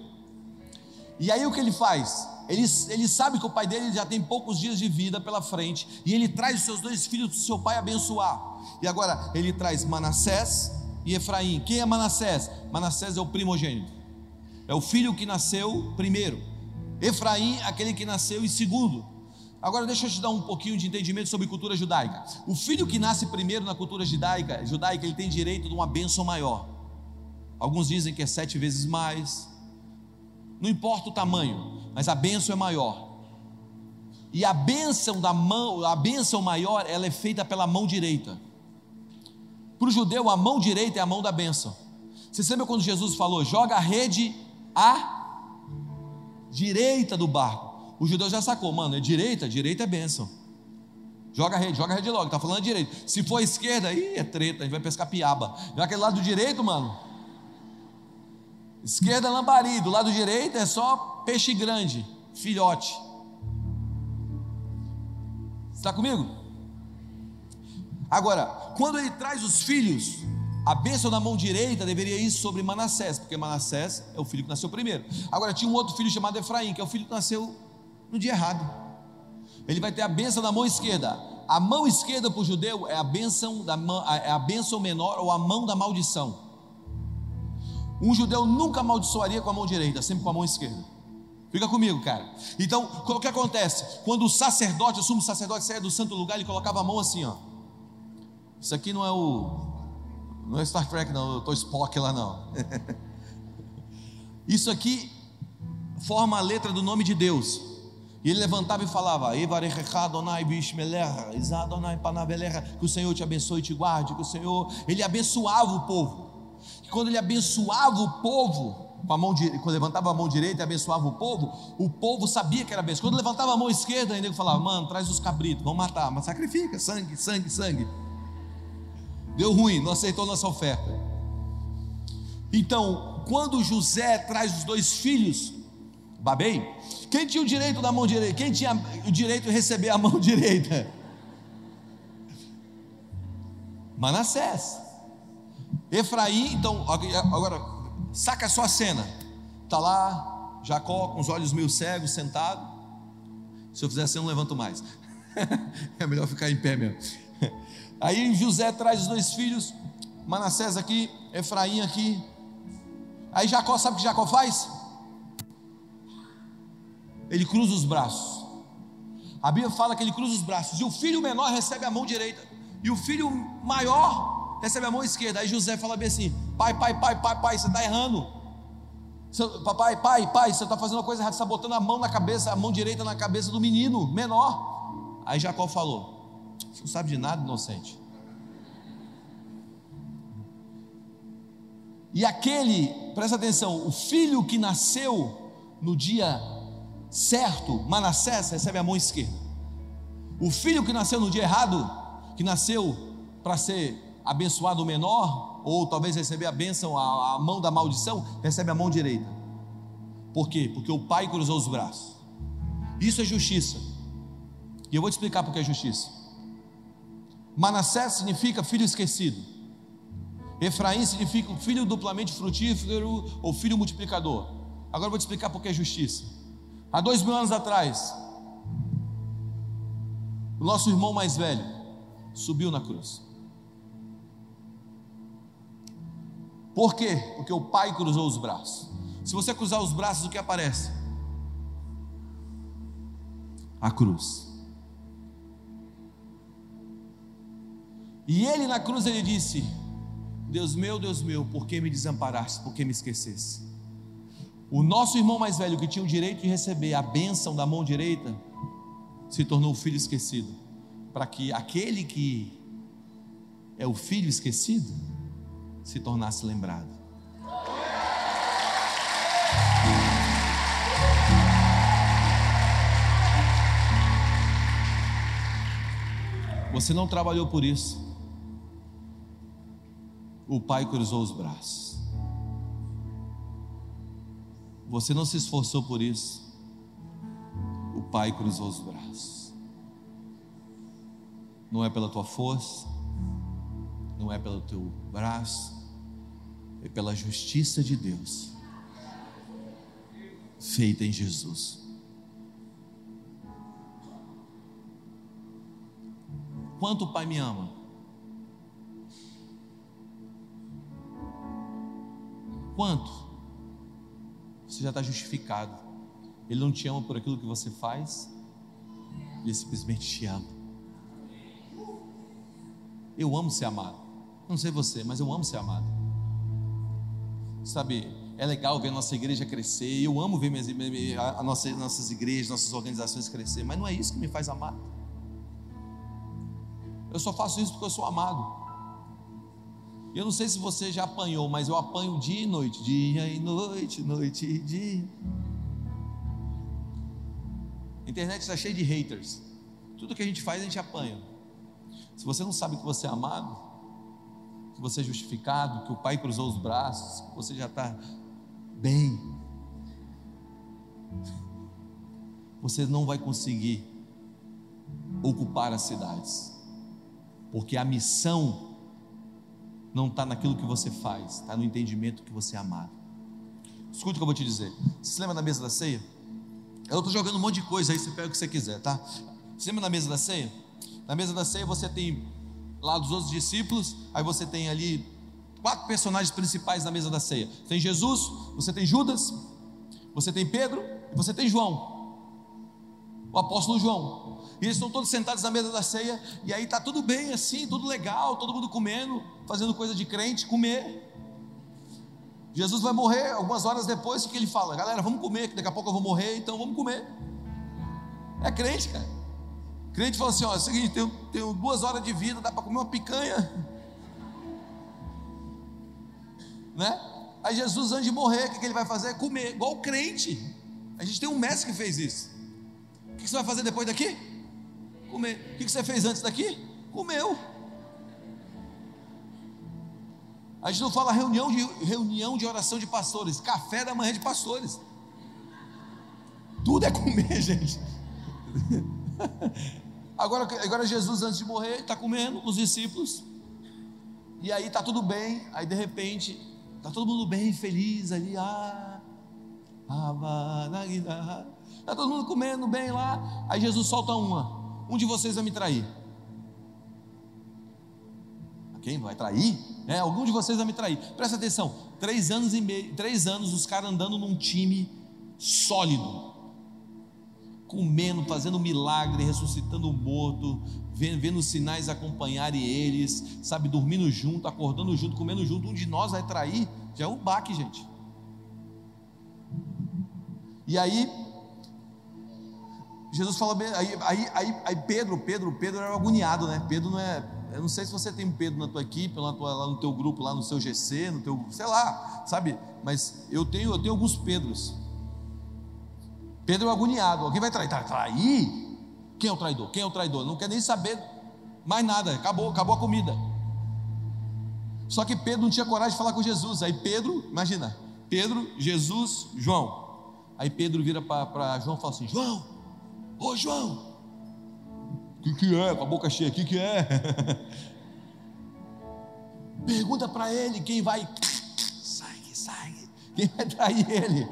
E aí o que ele faz? Ele, ele sabe que o pai dele já tem poucos dias de vida pela frente, e ele traz os seus dois filhos para o seu pai abençoar. E agora ele traz Manassés e Efraim. Quem é Manassés? Manassés é o primogênito. é o filho que nasceu primeiro. Efraim, aquele que nasceu em segundo. Agora deixa eu te dar um pouquinho de entendimento sobre cultura judaica. O filho que nasce primeiro na cultura judaica, judaica ele tem direito de uma bênção maior. Alguns dizem que é sete vezes mais. Não importa o tamanho, mas a bênção é maior. E a bênção da mão, a bênção maior, ela é feita pela mão direita. Para o judeu, a mão direita é a mão da bênção. Você lembra quando Jesus falou: joga a rede à direita do barco? O judeu já sacou, mano, é direita, direita é bênção. Joga a rede, joga a rede logo, tá falando direito. Se for esquerda, aí é treta, a gente vai pescar piaba. Já aquele lado direito, mano. Esquerda lambari, do lado direito é só peixe grande, filhote. Está comigo? Agora, quando ele traz os filhos, a bênção na mão direita deveria ir sobre Manassés, porque Manassés é o filho que nasceu primeiro. Agora tinha um outro filho chamado Efraim, que é o filho que nasceu no dia errado. Ele vai ter a bênção na mão esquerda. A mão esquerda para o judeu é a bênção da é a bênção menor ou a mão da maldição. Um judeu nunca amaldiçoaria com a mão direita, sempre com a mão esquerda. Fica comigo, cara. Então, o que acontece? Quando o sacerdote, o sumo sacerdote saia do santo lugar, ele colocava a mão assim, ó. Isso aqui não é o. Não é Star Trek, não. Eu estou Spock lá, não. (laughs) Isso aqui forma a letra do nome de Deus. E ele levantava e falava: Que o Senhor te abençoe e te guarde. Que o Senhor. Ele abençoava o povo. E quando ele abençoava o povo, com mão quando levantava a mão direita e abençoava o povo, o povo sabia que era bênção. Quando levantava a mão esquerda, ainda falava: Mano, traz os cabritos, vamos matar, mas sacrifica, sangue, sangue, sangue. Deu ruim, não aceitou nossa oferta. Então, quando José traz os dois filhos, Babei, quem tinha o direito da mão direita? Quem tinha o direito de receber a mão (laughs) direita? Manassés. Efraim, então, agora Saca só a cena. Está lá Jacó com os olhos meio cegos, sentado. Se eu fizer assim, eu não levanto mais. (laughs) é melhor ficar em pé mesmo. (laughs) Aí José traz os dois filhos, Manassés aqui, Efraim aqui. Aí Jacó, sabe o que Jacó faz? Ele cruza os braços. A Bíblia fala que ele cruza os braços. E o filho menor recebe a mão direita. E o filho maior recebe a mão esquerda. Aí José fala bem assim: pai, pai, pai, pai, pai, você está errando. Papai, pai, pai, você está fazendo uma coisa errada, você está botando a mão na cabeça, a mão direita na cabeça do menino menor. Aí Jacó falou: Você não sabe de nada, inocente. E aquele, presta atenção, o filho que nasceu no dia certo, Manassés, recebe a mão esquerda. O filho que nasceu no dia errado, que nasceu para ser abençoado o menor, ou talvez receber a bênção, a, a mão da maldição, recebe a mão direita. Por quê? Porque o pai cruzou os braços. Isso é justiça. E eu vou te explicar porque é justiça. Manassés significa filho esquecido. Efraim significa filho duplamente frutífero ou filho multiplicador. Agora eu vou te explicar porque é justiça. Há dois mil anos atrás, o nosso irmão mais velho subiu na cruz. Por quê? Porque o pai cruzou os braços. Se você cruzar os braços, o que aparece? A cruz. E ele na cruz ele disse: Deus meu, Deus meu, por que me desamparaste? Por que me esquecesse? O nosso irmão mais velho, que tinha o direito de receber a bênção da mão direita, se tornou o filho esquecido, para que aquele que é o filho esquecido se tornasse lembrado. Você não trabalhou por isso. O pai cruzou os braços. Você não se esforçou por isso. O pai cruzou os braços. Não é pela tua força, não é pelo teu braço, é pela justiça de Deus, feita em Jesus. Quanto o Pai me ama? Quanto? você já está justificado. Ele não te ama por aquilo que você faz, ele simplesmente te ama. Eu amo ser amado. Não sei você, mas eu amo ser amado. Sabe, é legal ver a nossa igreja crescer. Eu amo ver minhas, a nossa, nossas igrejas, nossas organizações crescer, mas não é isso que me faz amar. Eu só faço isso porque eu sou amado. Eu não sei se você já apanhou, mas eu apanho dia e noite, dia e noite, noite e dia. A internet está cheia de haters. Tudo que a gente faz, a gente apanha. Se você não sabe que você é amado, que você é justificado, que o Pai cruzou os braços, que você já está bem, você não vai conseguir ocupar as cidades, porque a missão não está naquilo que você faz, está no entendimento que você é amado. Escute o que eu vou te dizer. Você se lembra da mesa da ceia? Eu estou jogando um monte de coisa aí, você pega o que você quiser, tá? Você lembra da mesa da ceia? Na mesa da ceia você tem lá dos outros discípulos, aí você tem ali quatro personagens principais na mesa da ceia. Você tem Jesus, você tem Judas, você tem Pedro e você tem João. O apóstolo João. E eles estão todos sentados na mesa da ceia, e aí está tudo bem assim, tudo legal, todo mundo comendo, fazendo coisa de crente, comer. Jesus vai morrer algumas horas depois, que ele fala? Galera, vamos comer, que daqui a pouco eu vou morrer, então vamos comer. É crente, cara. Crente fala assim: ó, é o seguinte, tenho, tenho duas horas de vida, dá para comer uma picanha. Né? Aí Jesus, antes de morrer, o que, que ele vai fazer? Comer, igual o crente. A gente tem um mestre que fez isso. O que você vai fazer depois daqui? Comer. O que você fez antes daqui? Comeu. A gente não fala reunião de, reunião de oração de pastores, café da manhã de pastores. Tudo é comer, (laughs) gente. Agora, agora Jesus, antes de morrer, está comendo com os discípulos. E aí está tudo bem. Aí de repente, está todo mundo bem, feliz ali. Ah, Está todo mundo comendo bem lá. Aí Jesus solta uma um de vocês vai me trair. Quem vai trair? É, algum de vocês vai me trair. Presta atenção. Três anos e meio, três anos os caras andando num time sólido, comendo, fazendo milagre, ressuscitando o morto, vendo, vendo sinais acompanharem eles, sabe, dormindo junto, acordando junto, comendo junto. Um de nós vai trair, já é um baque, gente. E aí Jesus falou, aí, aí, aí, aí, Pedro, Pedro, Pedro era agoniado, né? Pedro não é, eu não sei se você tem Pedro na tua equipe, lá, tua, lá no teu grupo, lá no seu GC, no teu, sei lá, sabe? Mas eu tenho, eu tenho alguns Pedros. Pedro é agoniado, alguém vai trair, trair? Quem é o traidor? Quem é o traidor? Não quer nem saber mais nada, acabou, acabou a comida. Só que Pedro não tinha coragem de falar com Jesus. Aí Pedro, imagina, Pedro, Jesus, João. Aí Pedro vira para João e fala assim: João, Ô João, o que, que é? Com a boca cheia, o que, que é? (laughs) Pergunta para ele quem vai. (laughs) Sai, sai. Quem vai trair ele?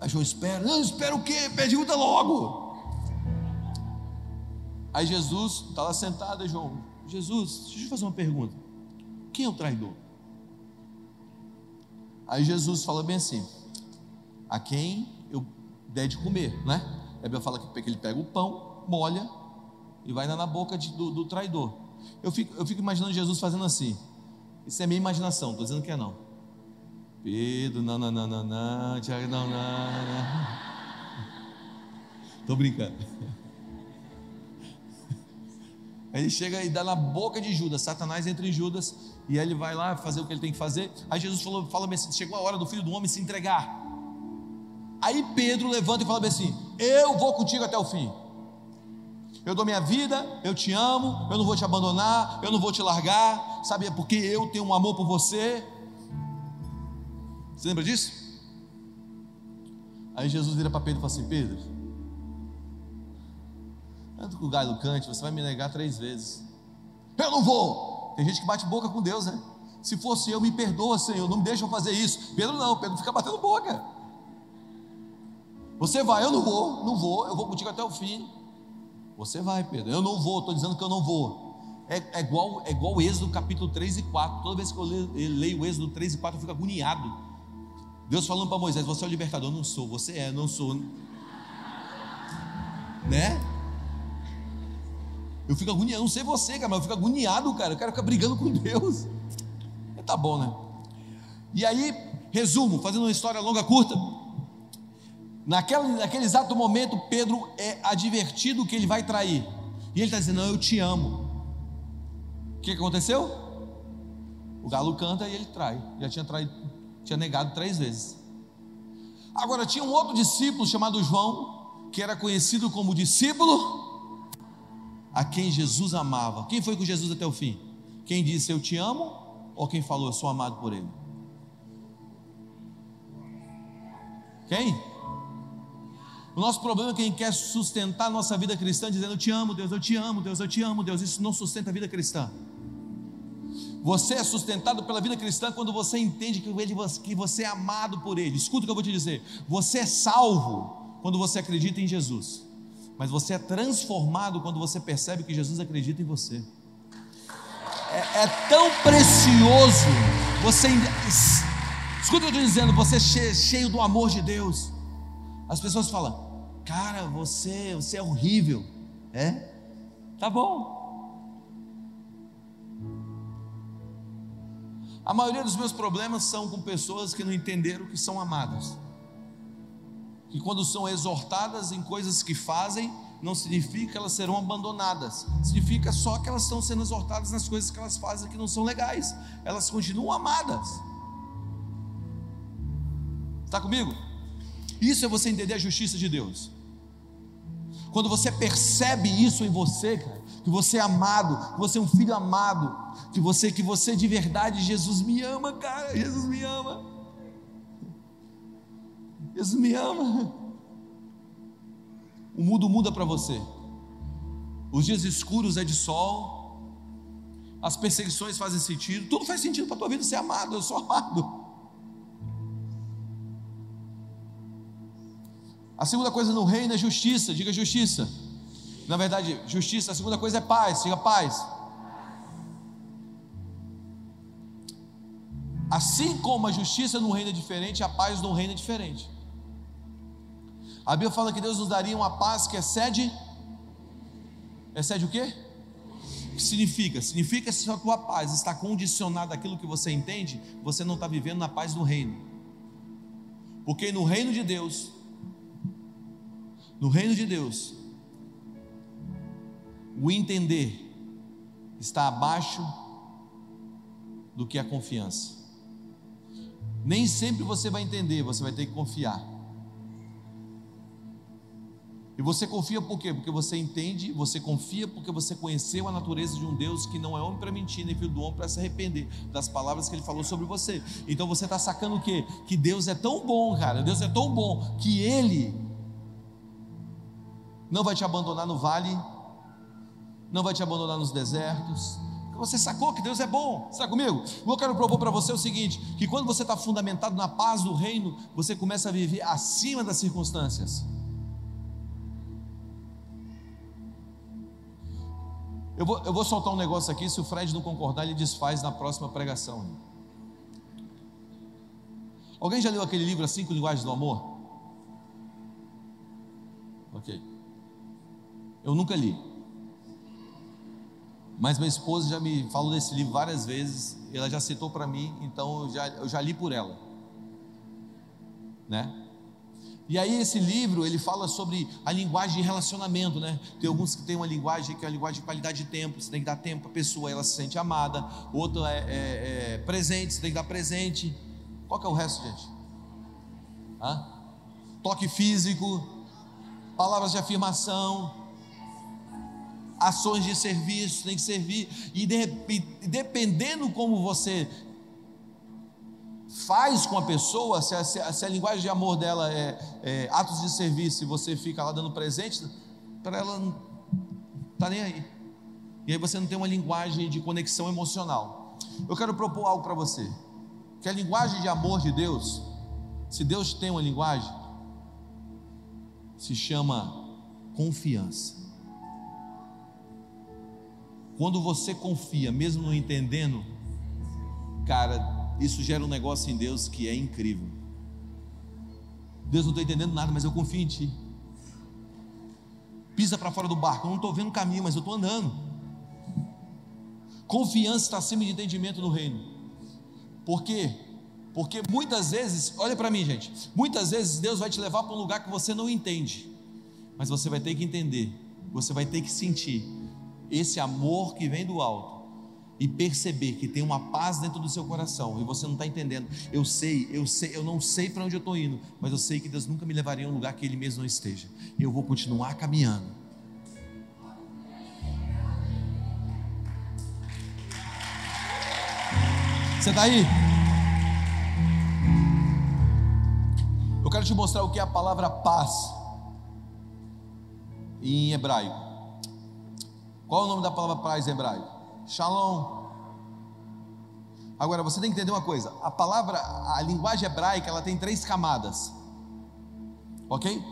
Aí João espera. Não, espera o quê? Pergunta logo. Aí Jesus está lá sentado, aí João. Jesus, deixa eu fazer uma pergunta. Quem é o traidor? Aí Jesus fala bem assim: a quem eu der de comer, né? A Bíblia fala que ele pega o pão, molha e vai na boca de, do, do, traidor. Eu fico, eu fico imaginando Jesus fazendo assim. Isso é minha imaginação, estou dizendo que é não. Pedro, não, não, não, não, não, Tiago, não, não, não. Estou brincando. Ele chega e dá na boca de Judas, Satanás entre Judas, e aí ele vai lá fazer o que ele tem que fazer. Aí Jesus falou, fala assim: chegou a hora do filho do homem se entregar. Aí Pedro levanta e fala assim: Eu vou contigo até o fim. Eu dou minha vida, eu te amo, eu não vou te abandonar, eu não vou te largar, sabe? É porque eu tenho um amor por você. Você lembra disso? Aí Jesus vira para Pedro e fala assim: Pedro, tanto que o galho cante, você vai me negar três vezes. Eu não vou. Tem gente que bate boca com Deus, né? Se fosse eu, me perdoa, Senhor, não me deixa fazer isso. Pedro não, Pedro fica batendo boca. Você vai, eu não vou, não vou, eu vou contigo até o fim. Você vai, Pedro, eu não vou, estou dizendo que eu não vou. é, é, igual, é igual o Êxodo capítulo 3 e 4. Toda vez que eu leio, eu leio o Êxodo 3 e 4, eu fico agoniado. Deus falando para Moisés: Você é o libertador? Não sou. Você é, não sou. Né? Eu fico agoniado, não sei você, cara, mas eu fico agoniado, cara. Eu quero ficar brigando com Deus. Tá bom, né? E aí, resumo, fazendo uma história longa, curta. Naquele, naquele exato momento, Pedro é advertido que ele vai trair. E ele está dizendo: Não, eu te amo. O que aconteceu? O galo canta e ele trai. Já tinha traído, tinha negado três vezes. Agora tinha um outro discípulo chamado João, que era conhecido como discípulo a quem Jesus amava. Quem foi com Jesus até o fim? Quem disse eu te amo ou quem falou eu sou amado por ele? Quem? O nosso problema é quem quer sustentar a nossa vida cristã dizendo eu te amo, Deus, eu te amo, Deus, eu te amo, Deus. Isso não sustenta a vida cristã. Você é sustentado pela vida cristã quando você entende que você é amado por Ele. Escuta o que eu vou te dizer. Você é salvo quando você acredita em Jesus. Mas você é transformado quando você percebe que Jesus acredita em você. É, é tão precioso você. Escuta o que eu estou dizendo. Você é cheio do amor de Deus. As pessoas falam: Cara, você, você é horrível. É? Tá bom. A maioria dos meus problemas são com pessoas que não entenderam que são amadas. Que quando são exortadas em coisas que fazem, não significa que elas serão abandonadas. Significa só que elas estão sendo exortadas nas coisas que elas fazem que não são legais. Elas continuam amadas. Está comigo? Isso é você entender a justiça de Deus. Quando você percebe isso em você, cara, que você é amado, que você é um filho amado, que você que você de verdade Jesus me ama, cara, Jesus me ama. Jesus me ama. O mundo muda para você. Os dias escuros é de sol. As perseguições fazem sentido. Tudo faz sentido para a tua vida ser amado. Eu sou amado. A segunda coisa no reino é justiça, diga justiça. Na verdade, justiça, a segunda coisa é paz, diga paz. Assim como a justiça no reino é diferente, a paz no reino é diferente. A Bíblia fala que Deus nos daria uma paz que excede. Excede o quê? O que significa? Significa que se a tua paz está condicionada àquilo que você entende, você não está vivendo na paz do reino. Porque no reino de Deus, no reino de Deus, o entender está abaixo do que a confiança. Nem sempre você vai entender, você vai ter que confiar. E você confia por quê? Porque você entende, você confia porque você conheceu a natureza de um Deus que não é homem para mentir, nem filho do homem para se arrepender das palavras que ele falou sobre você. Então você está sacando o quê? Que Deus é tão bom, cara, Deus é tão bom que Ele não vai te abandonar no vale, não vai te abandonar nos desertos. Você sacou que Deus é bom, está comigo? Eu quero propor para você o seguinte: que quando você está fundamentado na paz do reino, você começa a viver acima das circunstâncias. Eu vou, eu vou soltar um negócio aqui, se o Fred não concordar, ele desfaz na próxima pregação. Alguém já leu aquele livro As Cinco Linguagens do Amor? Ok. Eu nunca li. Mas minha esposa já me falou desse livro várias vezes, ela já citou para mim, então eu já, eu já li por ela. Né? E aí esse livro, ele fala sobre a linguagem de relacionamento, né? Tem alguns que tem uma linguagem que é a linguagem de qualidade de tempo, você tem que dar tempo para a pessoa, ela se sente amada. Outro é, é, é, presente, você tem que dar presente. Qual que é o resto, gente? Hã? Toque físico, palavras de afirmação, ações de serviço, tem que servir, e, de, dependendo como você faz com a pessoa, se a, se a, se a linguagem de amor dela é, é, atos de serviço, e você fica lá dando presente, para ela não está nem aí. E aí você não tem uma linguagem de conexão emocional. Eu quero propor algo para você. Que a linguagem de amor de Deus, se Deus tem uma linguagem, se chama confiança. Quando você confia, mesmo não entendendo, cara, isso gera um negócio em Deus que é incrível. Deus não está entendendo nada, mas eu confio em Ti. Pisa para fora do barco, eu não estou vendo o caminho, mas eu estou andando. Confiança está acima de entendimento no reino. Por quê? Porque muitas vezes, olha para mim, gente, muitas vezes Deus vai te levar para um lugar que você não entende, mas você vai ter que entender, você vai ter que sentir esse amor que vem do alto e perceber que tem uma paz dentro do seu coração e você não está entendendo. Eu sei, eu sei, eu não sei para onde eu estou indo, mas eu sei que Deus nunca me levaria a um lugar que Ele mesmo não esteja. Eu vou continuar caminhando. Você está aí? Eu quero te mostrar o que é a palavra paz em hebraico. Qual o nome da palavra paz em hebraico? Shalom. Agora você tem que entender uma coisa: a palavra, a linguagem hebraica, ela tem três camadas, ok?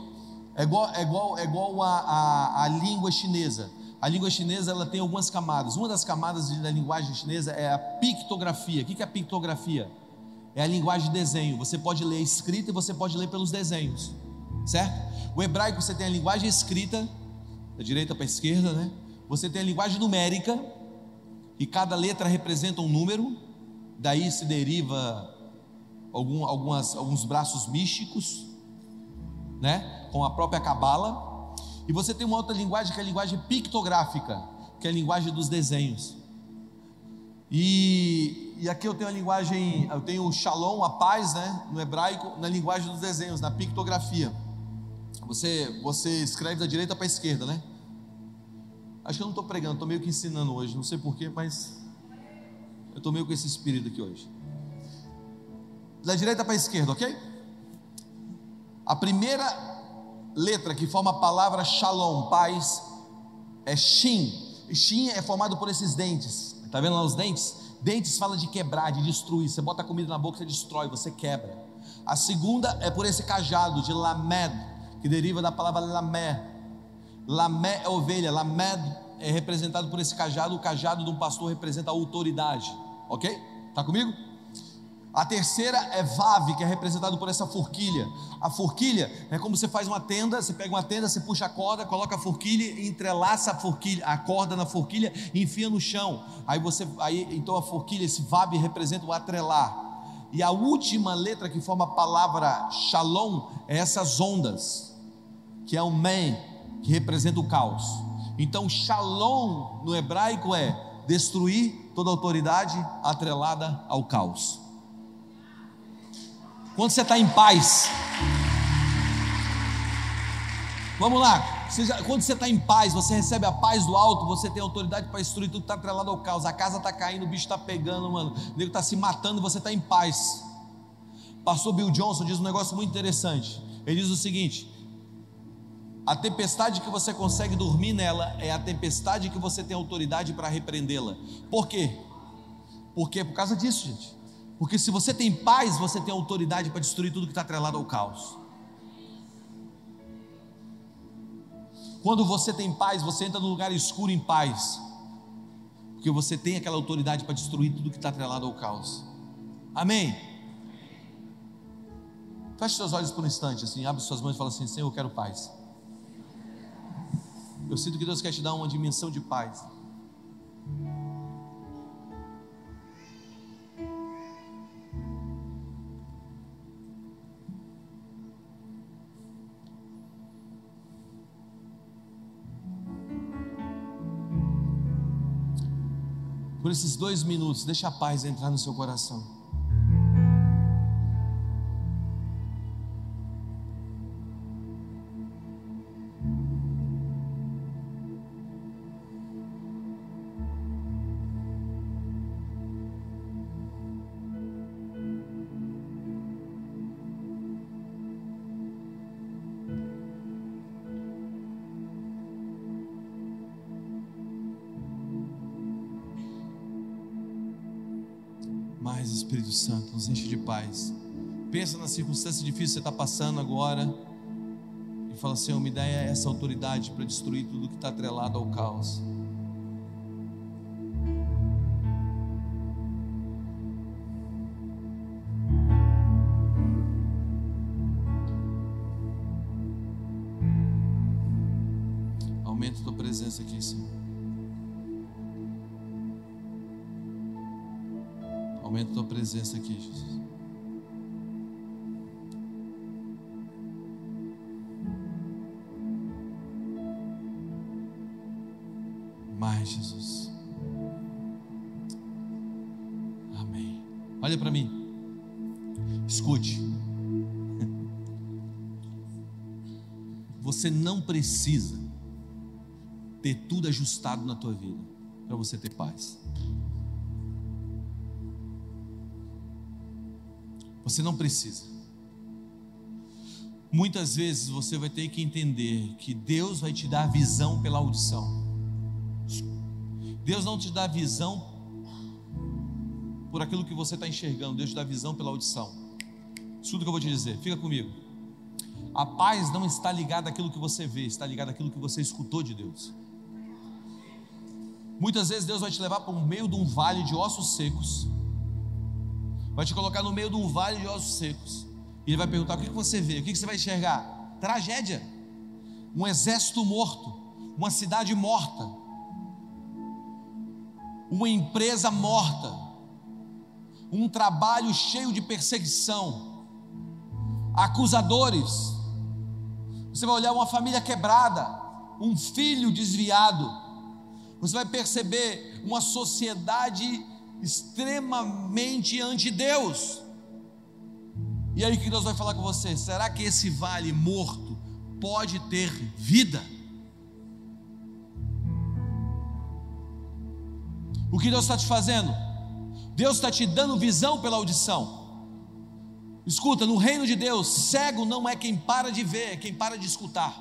É igual, é igual, é igual a, a, a língua chinesa. A língua chinesa ela tem algumas camadas. Uma das camadas da linguagem chinesa é a pictografia. O que é a pictografia? É a linguagem de desenho. Você pode ler escrita e você pode ler pelos desenhos, certo? O hebraico você tem a linguagem escrita, da direita para a esquerda, né? Você tem a linguagem numérica, e cada letra representa um número, daí se deriva algum, algumas, alguns braços místicos, né? Com a própria cabala. E você tem uma outra linguagem que é a linguagem pictográfica, que é a linguagem dos desenhos. E, e aqui eu tenho a linguagem, eu tenho o shalom, a paz, né, no hebraico, na linguagem dos desenhos, na pictografia. Você, você escreve da direita para a esquerda, né? Acho que eu não estou pregando, estou meio que ensinando hoje, não sei porquê, mas eu estou meio com esse espírito aqui hoje. Da direita para a esquerda, ok? A primeira letra que forma a palavra shalom, paz, é shin. Shin é formado por esses dentes. Está vendo lá os dentes? Dentes fala de quebrar, de destruir. Você bota a comida na boca, você destrói, você quebra. A segunda é por esse cajado de lamed, que deriva da palavra lamé. Lamé é ovelha, lamed é representado por esse cajado. O cajado de um pastor representa a autoridade. Ok? Está comigo? A terceira é Vave, que é representado por essa forquilha. A forquilha é como você faz uma tenda, você pega uma tenda, você puxa a corda, coloca a forquilha entrelaça a forquilha, a corda na forquilha e enfia no chão. Aí você, aí então a forquilha, esse Vave representa o atrelar. E a última letra que forma a palavra Shalom é essas ondas, que é o Men, que representa o caos. Então Shalom no hebraico é destruir toda autoridade atrelada ao caos. Quando você está em paz. Vamos lá. quando você está em paz, você recebe a paz do alto, você tem autoridade para destruir tudo que está atrelado ao caos. A casa está caindo, o bicho está pegando, mano. O nego está se matando, você está em paz. Pastor Bill Johnson diz um negócio muito interessante. Ele diz o seguinte: a tempestade que você consegue dormir nela é a tempestade que você tem autoridade para repreendê-la. Por quê? Porque é por causa disso, gente. Porque se você tem paz, você tem autoridade para destruir tudo que está atrelado ao caos. Quando você tem paz, você entra no lugar escuro em paz. Porque você tem aquela autoridade para destruir tudo que está atrelado ao caos. Amém? Feche seus olhos por um instante, assim, abre suas mãos e fala assim: Senhor, eu quero paz. Eu sinto que Deus quer te dar uma dimensão de paz. por esses dois minutos, deixa a paz entrar no seu coração. Circunstância difícil que você está passando agora e fala: Senhor, me dá essa autoridade para destruir tudo que está atrelado ao caos. Na tua vida para você ter paz. Você não precisa. Muitas vezes você vai ter que entender que Deus vai te dar visão pela audição. Deus não te dá visão por aquilo que você está enxergando, Deus te dá visão pela audição. Escuta o que eu vou te dizer, fica comigo. A paz não está ligada àquilo que você vê, está ligada àquilo que você escutou de Deus. Muitas vezes Deus vai te levar para o meio de um vale de ossos secos, vai te colocar no meio de um vale de ossos secos, e Ele vai perguntar: o que você vê? O que você vai enxergar? Tragédia, um exército morto, uma cidade morta, uma empresa morta, um trabalho cheio de perseguição, acusadores. Você vai olhar uma família quebrada, um filho desviado. Você vai perceber uma sociedade extremamente anti Deus. E aí que Deus vai falar com você? Será que esse vale morto pode ter vida? O que Deus está te fazendo? Deus está te dando visão pela audição. Escuta, no reino de Deus, cego não é quem para de ver, é quem para de escutar.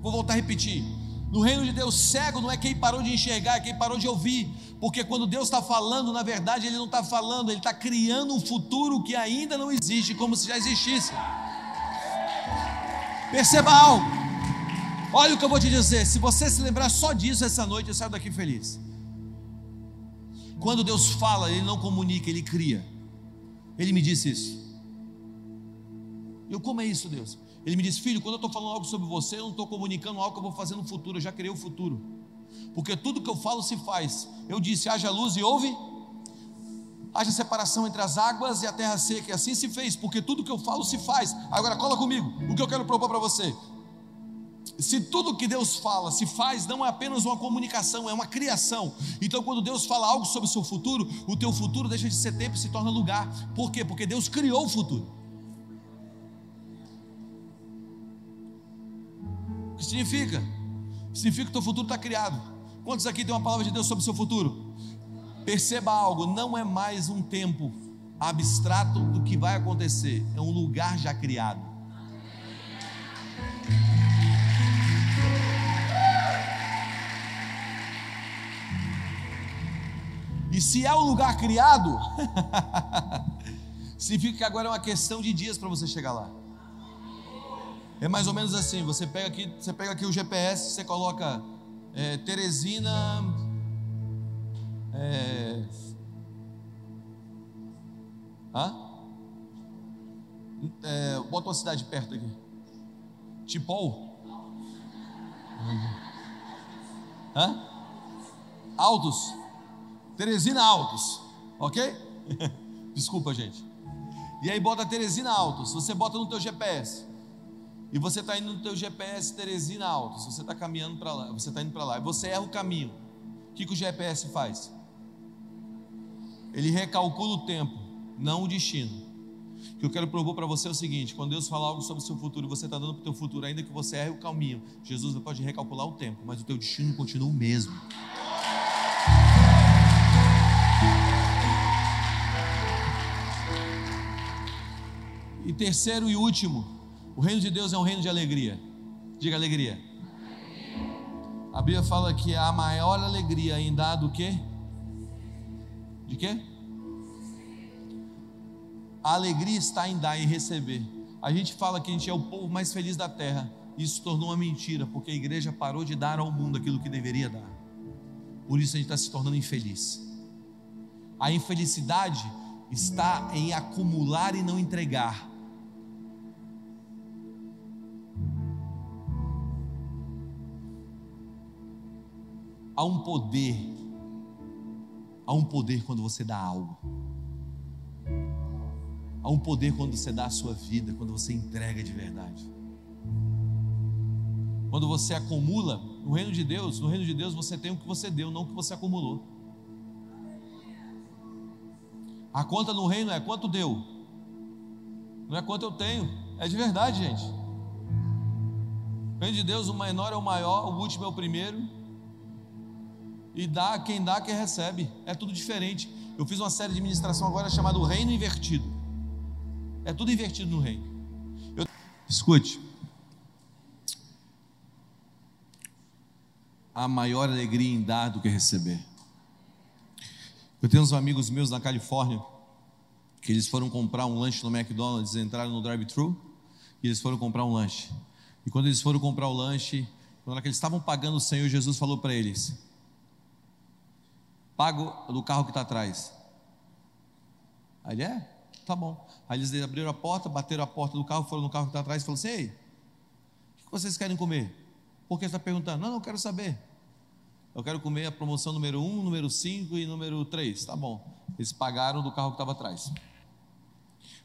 Vou voltar a repetir. No reino de Deus, cego não é quem parou de enxergar, é quem parou de ouvir. Porque quando Deus está falando, na verdade, Ele não está falando, Ele está criando um futuro que ainda não existe, como se já existisse. Perceba algo. Olha o que eu vou te dizer. Se você se lembrar só disso essa noite, eu saio daqui feliz. Quando Deus fala, Ele não comunica, Ele cria. Ele me disse isso. Eu, como é isso, Deus? Ele me disse, filho, quando eu estou falando algo sobre você, eu não estou comunicando algo que eu vou fazer no futuro, eu já criei o futuro. Porque tudo que eu falo se faz. Eu disse, haja luz e ouve, haja separação entre as águas e a terra seca, e assim se fez, porque tudo que eu falo se faz. Agora cola comigo, o que eu quero propor para você se tudo que Deus fala se faz, não é apenas uma comunicação, é uma criação. Então, quando Deus fala algo sobre o seu futuro, o teu futuro deixa de ser tempo e se torna lugar. Por quê? Porque Deus criou o futuro. Que significa? Significa que o teu futuro está criado. Quantos aqui tem uma palavra de Deus sobre o seu futuro? Perceba algo, não é mais um tempo abstrato do que vai acontecer, é um lugar já criado. E se é um lugar criado, (laughs) significa que agora é uma questão de dias para você chegar lá. É mais ou menos assim: você pega aqui, você pega aqui o GPS, você coloca é, Teresina. É, hã? É, bota uma cidade perto aqui. Tipol? Hã? Altos? Teresina Altos, ok? (laughs) Desculpa, gente. E aí bota Teresina Altos. Você bota no teu GPS. E você está indo no teu GPS Teresina Altos. Você está caminhando para lá. Você está indo para lá. E você erra o caminho. O que, que o GPS faz? Ele recalcula o tempo, não o destino. O que eu quero propor para você é o seguinte: quando Deus fala algo sobre o seu futuro você está dando para o teu futuro, ainda que você erre o caminho, Jesus pode recalcular o tempo, mas o teu destino continua o mesmo. E terceiro e último, o reino de Deus é um reino de alegria. Diga alegria. A Bíblia fala que a maior alegria em dar do quê? De quê? A alegria está em dar e receber. A gente fala que a gente é o povo mais feliz da terra. Isso tornou uma mentira, porque a igreja parou de dar ao mundo aquilo que deveria dar. Por isso a gente está se tornando infeliz. A infelicidade está em acumular e não entregar. Há um poder, há um poder quando você dá algo. Há um poder quando você dá a sua vida, quando você entrega de verdade. Quando você acumula, no reino de Deus, no reino de Deus você tem o que você deu, não o que você acumulou. A conta no reino é quanto deu, não é quanto eu tenho, é de verdade, gente. No reino de Deus, o menor é o maior, o último é o primeiro, e dá quem dá, quem recebe, é tudo diferente. Eu fiz uma série de ministração agora chamada O Reino Invertido. É tudo invertido no reino. Eu... Escute. Há maior alegria em dar do que receber. Eu tenho uns amigos meus na Califórnia que eles foram comprar um lanche no McDonald's, entraram no drive-thru e eles foram comprar um lanche. E quando eles foram comprar o lanche, quando eles estavam pagando, o Senhor Jesus falou para eles: Pago do carro que está atrás. Aí ele é? Tá bom. Aí eles abriram a porta, bateram a porta do carro, foram no carro que está atrás e falaram assim: Ei, o que vocês querem comer? Por que está perguntando? Não, não quero saber. Eu quero comer a promoção número 1, número 5 e número 3. Tá bom. Eles pagaram do carro que estava atrás.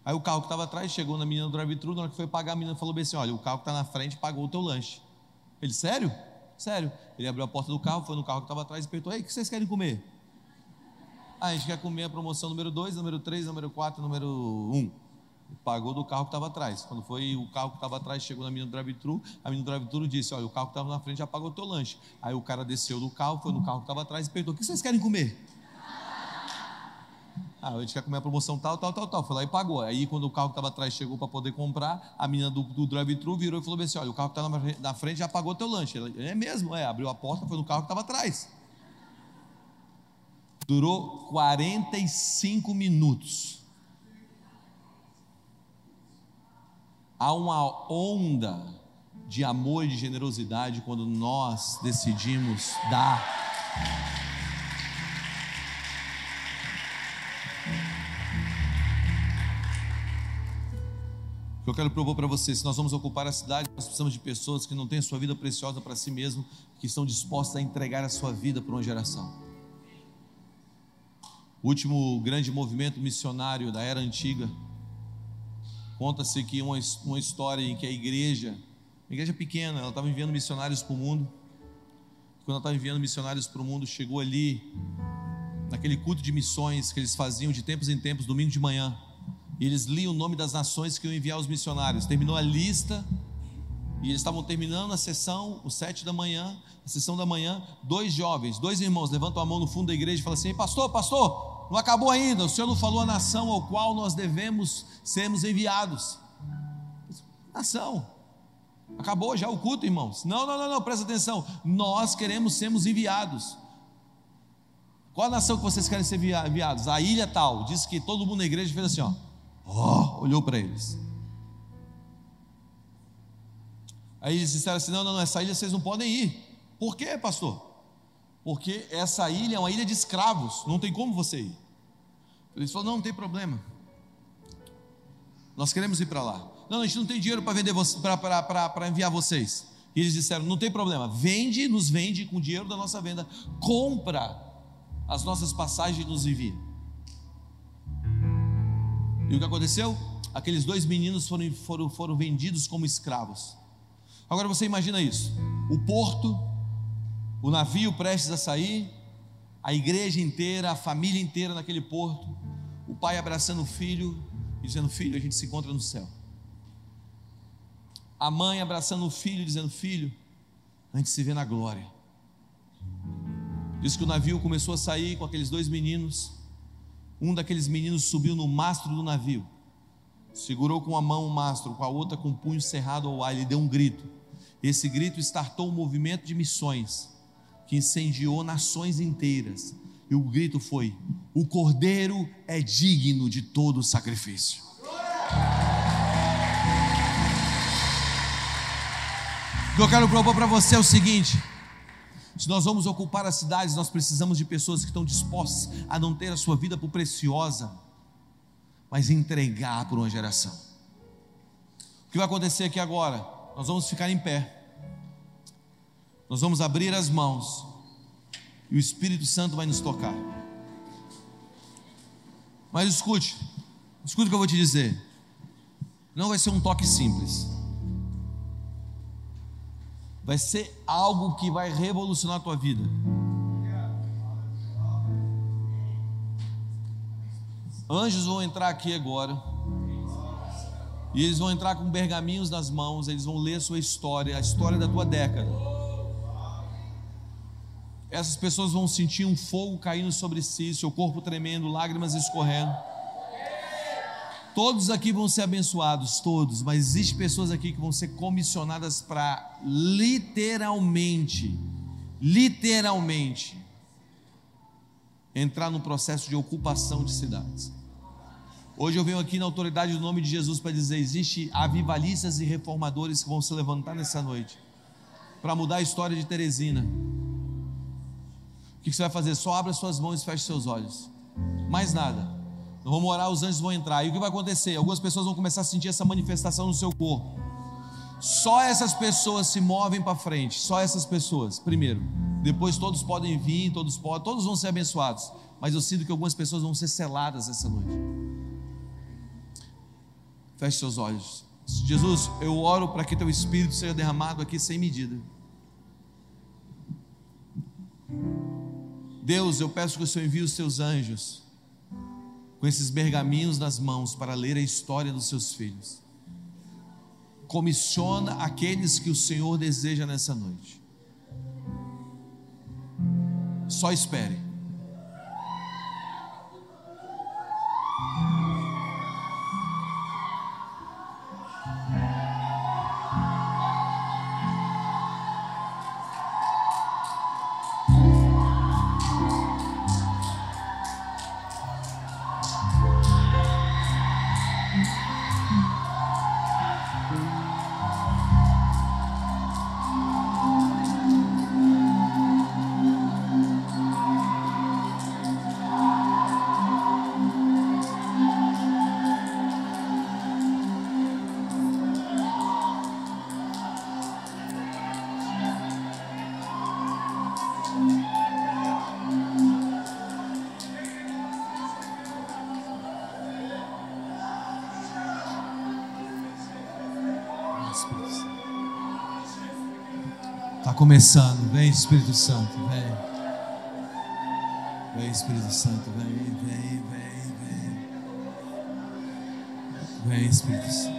Aí o carro que estava atrás chegou na menina do drive-thru, na hora que foi pagar, a menina falou bem assim: Olha, o carro que está na frente pagou o teu lanche. Ele, sério? Sério. Ele abriu a porta do carro, foi no carro que estava atrás e perguntou: Ei, o que vocês querem comer? Ah, a gente quer comer a promoção número 2, número 3, número 4, número 1. Um. Pagou do carro que estava atrás. Quando foi o carro que estava atrás, chegou na menina do drive-thru, a menina do drive-thru disse: Olha, o carro que estava na frente já pagou o teu lanche. Aí o cara desceu do carro, foi no carro que estava atrás e perguntou: O que vocês querem comer? Ah, a gente quer comer a promoção tal, tal, tal, tal. Foi lá e pagou. Aí, quando o carro que estava atrás chegou para poder comprar, a menina do, do drive-thru virou e falou assim: Olha, o carro que está na, na, frente já pagou teu lanche. É mesmo? É, abriu a porta, foi no carro que estava atrás. Durou 45 minutos. Há uma onda de amor e de generosidade quando nós decidimos dar. O que eu quero propor para você, se nós vamos ocupar a cidade, nós precisamos de pessoas que não têm sua vida preciosa para si mesmo, que estão dispostas a entregar a sua vida para uma geração. Último grande movimento missionário da era antiga. Conta-se que uma, uma história em que a igreja, uma igreja pequena, ela estava enviando missionários para o mundo. Quando ela estava enviando missionários para o mundo, chegou ali, naquele culto de missões que eles faziam de tempos em tempos, domingo de manhã. E eles liam o nome das nações que iam enviar os missionários. Terminou a lista, e eles estavam terminando a sessão, os sete da manhã, a sessão da manhã, dois jovens, dois irmãos levantam a mão no fundo da igreja e falam assim: Pastor, pastor, não acabou ainda, o Senhor não falou a nação ao qual nós devemos sermos enviados. Nação. Acabou já o culto, irmãos. Não, não, não, não, presta atenção. Nós queremos sermos enviados. Qual a nação que vocês querem ser enviados? A ilha tal. Diz que todo mundo na igreja fez assim, ó. Oh, olhou para eles. Aí eles disseram assim: não, não, não, essa ilha vocês não podem ir. Por quê, pastor? Porque essa ilha é uma ilha de escravos, não tem como você ir. Eles falaram: não, não tem problema, nós queremos ir para lá. Não, a gente não tem dinheiro para vender para enviar vocês. E eles disseram: não tem problema, vende, nos vende com o dinheiro da nossa venda, compra as nossas passagens e nos envia. E o que aconteceu? Aqueles dois meninos foram, foram, foram vendidos como escravos. Agora você imagina isso: o porto o navio prestes a sair, a igreja inteira, a família inteira naquele porto, o pai abraçando o filho e dizendo: Filho, a gente se encontra no céu. A mãe abraçando o filho, dizendo: Filho, a gente se vê na glória. Diz que o navio começou a sair com aqueles dois meninos. Um daqueles meninos subiu no mastro do navio, segurou com a mão o mastro, com a outra com o punho cerrado ao ar, ele deu um grito. Esse grito startou um movimento de missões que incendiou nações inteiras. E o grito foi: O cordeiro é digno de todo sacrifício. O que eu quero propor para você é o seguinte: se nós vamos ocupar as cidades, nós precisamos de pessoas que estão dispostas a não ter a sua vida por preciosa, mas entregar por uma geração. O que vai acontecer aqui agora? Nós vamos ficar em pé. Nós vamos abrir as mãos. E o Espírito Santo vai nos tocar. Mas escute, escute o que eu vou te dizer. Não vai ser um toque simples. Vai ser algo que vai revolucionar a tua vida. Anjos vão entrar aqui agora. E eles vão entrar com pergaminhos nas mãos, eles vão ler sua história, a história da tua década. Essas pessoas vão sentir um fogo caindo sobre si, seu corpo tremendo, lágrimas escorrendo. Todos aqui vão ser abençoados, todos, mas existem pessoas aqui que vão ser comissionadas para literalmente, literalmente, entrar no processo de ocupação de cidades. Hoje eu venho aqui na autoridade do nome de Jesus para dizer: existe avivalistas e reformadores que vão se levantar nessa noite para mudar a história de Teresina que você vai fazer? Só abre as suas mãos e feche seus olhos. Mais nada. Não vamos orar, os anjos vão entrar. E o que vai acontecer? Algumas pessoas vão começar a sentir essa manifestação no seu corpo. Só essas pessoas se movem para frente. Só essas pessoas, primeiro. Depois todos podem vir, todos podem, todos vão ser abençoados. Mas eu sinto que algumas pessoas vão ser seladas essa noite. Feche seus olhos. Jesus, eu oro para que teu espírito seja derramado aqui sem medida. Deus, eu peço que o Senhor envie os seus anjos com esses pergaminhos nas mãos para ler a história dos seus filhos. Comissiona aqueles que o Senhor deseja nessa noite. Só espere. Começando. Vem, Espírito Santo, vem. Vem, Espírito Santo, vem, vem, vem, vem. Vem, Espírito Santo.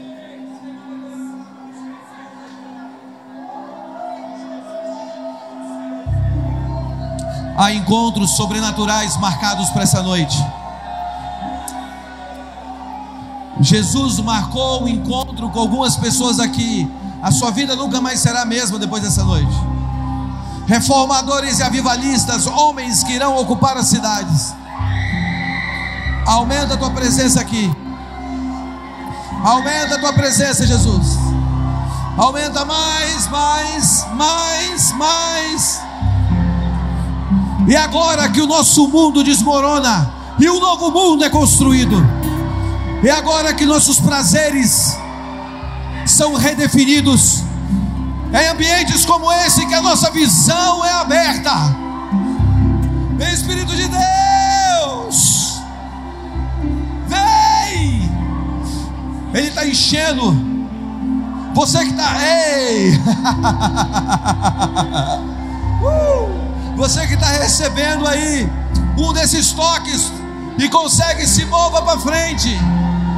Há encontros sobrenaturais marcados para essa noite. Jesus marcou um encontro com algumas pessoas aqui. A sua vida nunca mais será a mesma depois dessa noite reformadores e avivalistas, homens que irão ocupar as cidades. Aumenta a tua presença aqui. Aumenta a tua presença, Jesus. Aumenta mais, mais, mais, mais. E agora que o nosso mundo desmorona e um novo mundo é construído. E agora que nossos prazeres são redefinidos é em ambientes como esse que a nossa visão é aberta. Vem, Espírito de Deus, vem. Ele está enchendo. Você que está, ei, (laughs) uh, você que está recebendo aí um desses toques e consegue se mover para frente.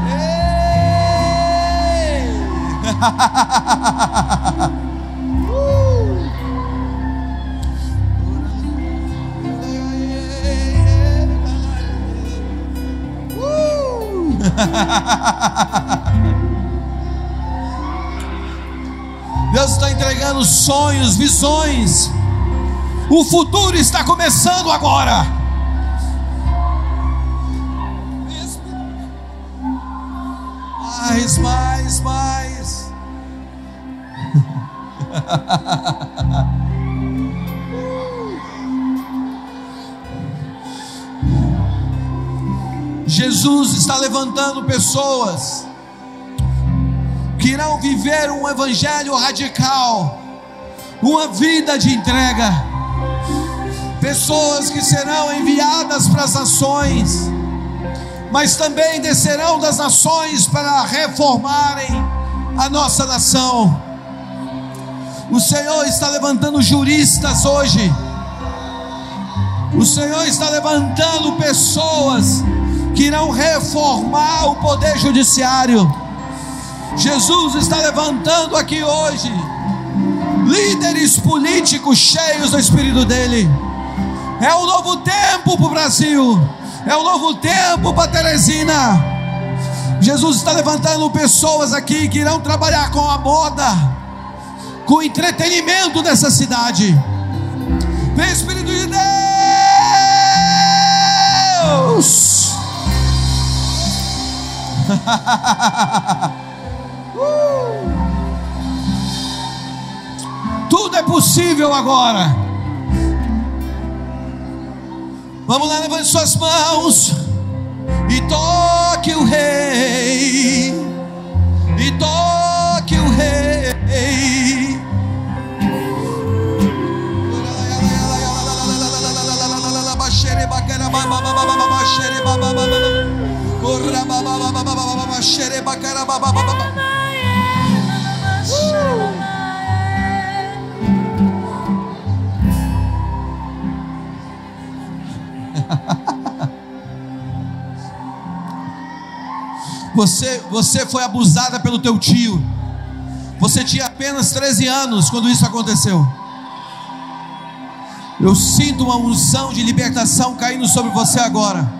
Ei. (laughs) (laughs) Deus está entregando sonhos, visões. O futuro está começando agora. Mais, mais, mais. (laughs) Jesus está levantando pessoas que irão viver um evangelho radical, uma vida de entrega. pessoas que serão enviadas para as nações, mas também descerão das nações para reformarem a nossa nação. O Senhor está levantando juristas hoje. O Senhor está levantando pessoas que irão reformar o poder judiciário. Jesus está levantando aqui hoje líderes políticos cheios do Espírito dele. É um novo tempo para o Brasil, é um novo tempo para Teresina. Jesus está levantando pessoas aqui que irão trabalhar com a moda, com o entretenimento dessa cidade. Vem Espírito de Deus! (laughs) uh! Tudo é possível agora. Vamos lá, levante suas mãos e toque o rei. E toque (laughs) Você, você foi abusada pelo teu tio. Você tinha apenas 13 anos quando isso aconteceu. Eu sinto uma unção de libertação caindo sobre você agora.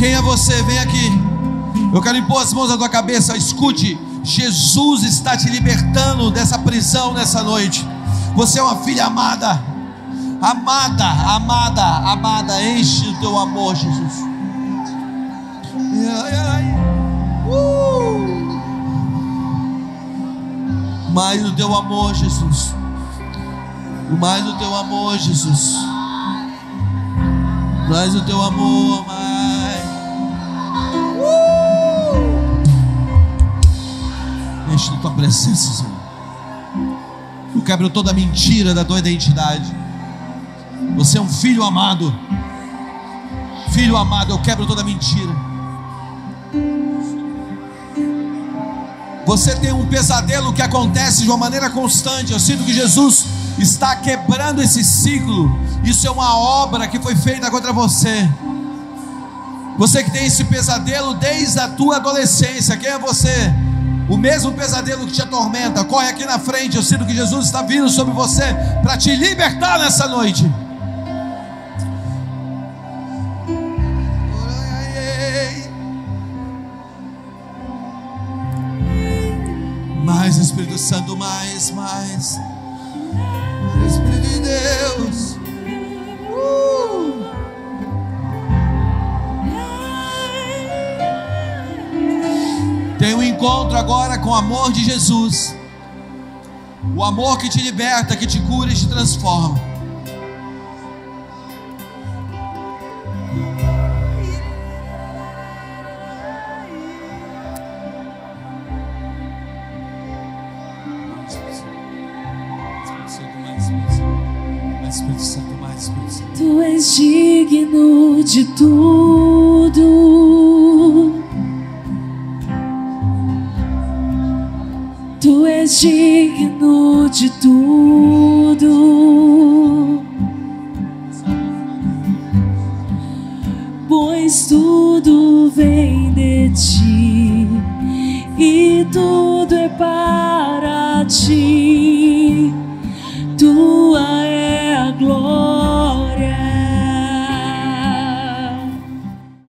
Quem é você? Vem aqui. Eu quero impor as mãos na tua cabeça. Escute. Jesus está te libertando dessa prisão nessa noite. Você é uma filha amada. Amada, amada, amada. Enche o teu amor, Jesus. Uh. Mais do teu amor, Jesus. Mais do teu amor, Jesus. Mais do teu amor, mais. Enche tua presença, Senhor. Eu quebro toda mentira da tua identidade. Você é um filho amado. Filho amado, eu quebro toda mentira. Você tem um pesadelo que acontece de uma maneira constante. Eu sinto que Jesus está quebrando esse ciclo. Isso é uma obra que foi feita contra você. Você que tem esse pesadelo desde a tua adolescência, quem é você? O mesmo pesadelo que te atormenta, corre aqui na frente. Eu sinto que Jesus está vindo sobre você para te libertar nessa noite. mais, Espírito Santo, mais, mais. Espírito de Deus. Encontro agora com o amor de Jesus. O amor que te liberta, que te cura e te transforma. digno de tudo. Digno de tudo.